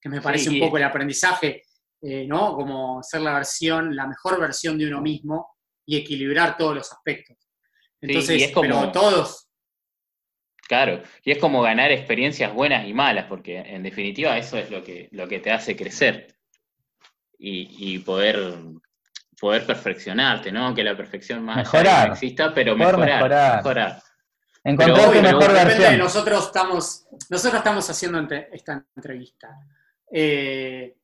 Que me Sí, parece un poco el aprendizaje, eh, ¿no? Como ser la versión, la mejor versión de uno mismo y equilibrar todos los aspectos. Entonces, es como- pero todos, Claro, y es como ganar experiencias buenas y malas, porque en definitiva eso es lo que, lo que te hace crecer y, y poder, poder perfeccionarte, ¿no? Que la perfección más de Mejorar. no exista, pero mejorar, mejorar. mejorar. Encontrar tu mejor de repente versión. nosotros estamos, nosotros estamos haciendo entre- esta entrevista. Eh,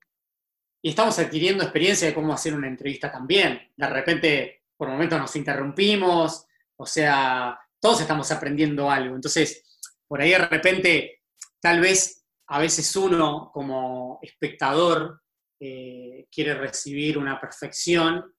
y estamos adquiriendo experiencia de cómo hacer una entrevista también. De repente, por momentos nos interrumpimos, o sea, todos estamos aprendiendo algo. Entonces, por ahí de repente, tal vez a veces uno como espectador eh, quiere recibir una perfección,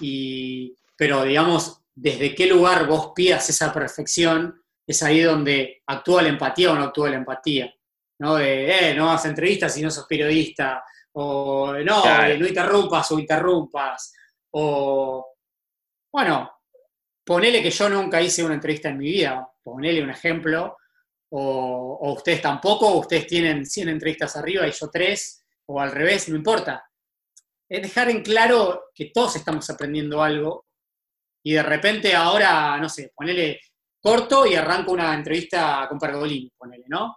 y, pero digamos, desde qué lugar vos pidas esa perfección, es ahí donde actúa la empatía o no actúa la empatía. ¿no? De, eh, no hagas entrevistas si no sos periodista, o no, Claro. eh, no interrumpas o interrumpas, o bueno, ponele que yo nunca hice una entrevista en mi vida, ponele un ejemplo, o, o ustedes tampoco, o ustedes tienen 100 entrevistas arriba y yo tres, o al revés, no importa. Es dejar en claro que todos estamos aprendiendo algo y de repente ahora, no sé, ponele corto y arranco una entrevista con Pergolini, ponele, ¿no?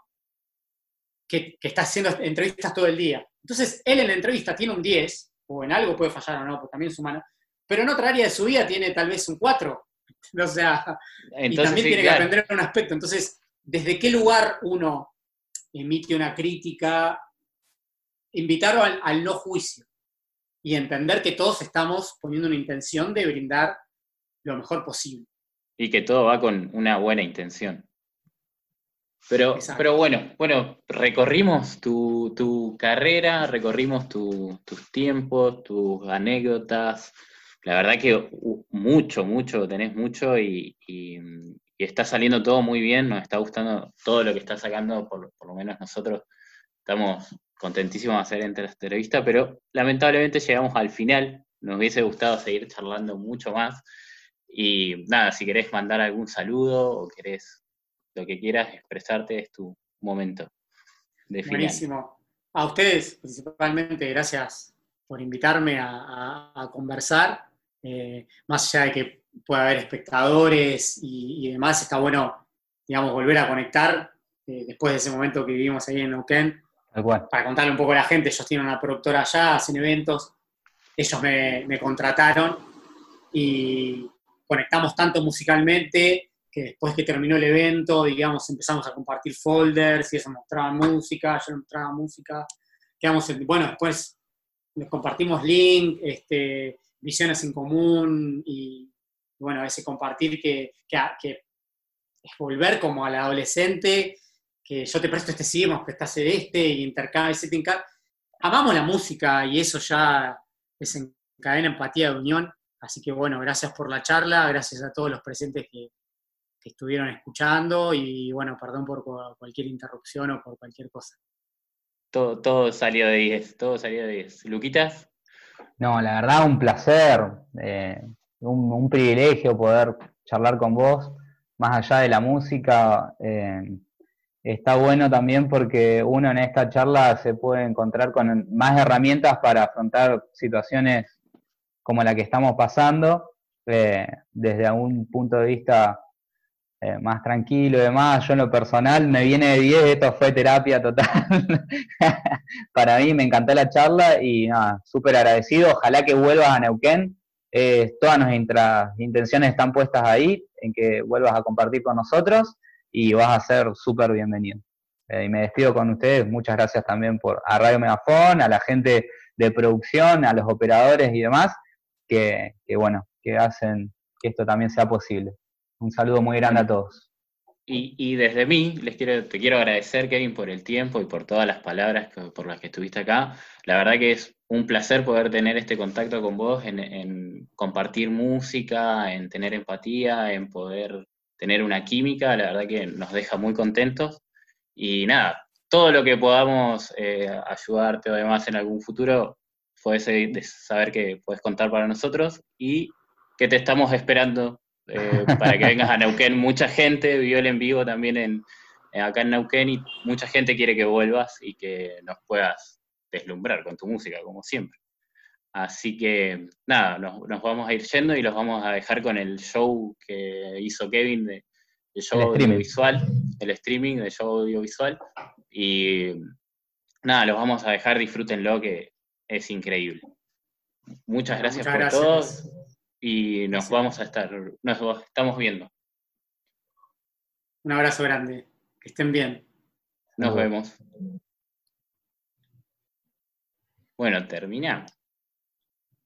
Que, que está haciendo entrevistas todo el día. Entonces, él en la entrevista tiene un 10, o en algo puede fallar o no, porque también es humano, pero en otra área de su vida tiene tal vez un 4. O sea, y también sí, tiene claro. que aprender un aspecto. Entonces, ¿desde qué lugar uno emite una crítica? Invitar al, al no juicio y entender que todos estamos poniendo una intención de brindar lo mejor posible. y que todo va con una buena intención. Pero, Exacto. pero bueno, bueno, recorrimos tu, tu carrera, recorrimos tu- tus tiempos, tus anécdotas. La verdad que uh, mucho, mucho, tenés mucho y, y- y está saliendo todo muy bien, nos está gustando todo lo que está sacando, por, por lo menos nosotros estamos contentísimos de hacer entrevista, pero lamentablemente llegamos al final, nos hubiese gustado seguir charlando mucho más. Y nada, si querés mandar algún saludo o querés lo que quieras expresarte, es tu momento de final. Buenísimo. A ustedes, principalmente, gracias por invitarme a, conversar. Eh, más allá de que pueda haber espectadores y, y demás, está bueno, digamos, volver a conectar eh, después de ese momento que vivimos ahí en Neuquén. Para contarle un poco a la gente, ellos tienen una productora allá, hacen eventos, ellos me, me contrataron y conectamos tanto musicalmente que después que terminó el evento, digamos, empezamos a compartir folders y eso mostraba música, yo mostraba música. Quedamos en- bueno, después nos compartimos link, este, visiones en común y bueno, ese compartir que, que, que es volver como al adolescente, que yo te presto este me prestaste este, y intercambio, enca- Amamos la música y eso ya desencadena empatía de unión. Así que bueno, gracias por la charla, gracias a todos los presentes que, que estuvieron escuchando y bueno, perdón por cu- cualquier interrupción o por cualquier cosa. Todo, todo salió de 10, todo salió de 10. Luquitas, No, la verdad, un placer, eh, un, un privilegio poder charlar con vos, más allá de la música. eh, está bueno también porque uno en esta charla se puede encontrar con más herramientas para afrontar situaciones como la que estamos pasando, eh, desde un punto de vista eh, más tranquilo y demás. Yo en lo personal me viene de 10, esto fue terapia total. Para mí me encantó la charla y nada, súper agradecido. Ojalá que vuelvas a Neuquén. Eh, todas nuestras intenciones están puestas ahí, en que vuelvas a compartir con nosotros y vas a ser súper bienvenido. Eh, y me despido con ustedes. Muchas gracias también por a Radio Megafón, a la gente de producción, a los operadores y demás, que, que bueno, que hacen que esto también sea posible. Un saludo muy grande a todos. Y, desde mí, les quiero, te quiero agradecer, Kevin, por el tiempo y por todas las palabras por las que estuviste acá. La verdad que es un placer poder tener este contacto con vos, en, compartir música, en tener empatía, en poder tener una química. La verdad que nos deja muy contentos. Y nada, todo lo que podamos eh, ayudarte o demás en algún futuro, puedes saber que puedes contar para nosotros y que te estamos esperando eh, para que vengas a Neuquén. Mucha gente vio el en vivo también en, acá en Neuquén y mucha gente quiere que vuelvas y que nos puedas deslumbrar con tu música, como siempre. Así que nada, nos, vamos a ir yendo y los vamos a dejar con el show que hizo Kevin de, show audiovisual, el streaming de show audiovisual. Y nada, los vamos a dejar, disfrútenlo que es increíble. Muchas gracias por todo y nos vamos a estar, nos estamos viendo. Un abrazo grande, que estén bien. Nos vemos. Bueno, terminamos.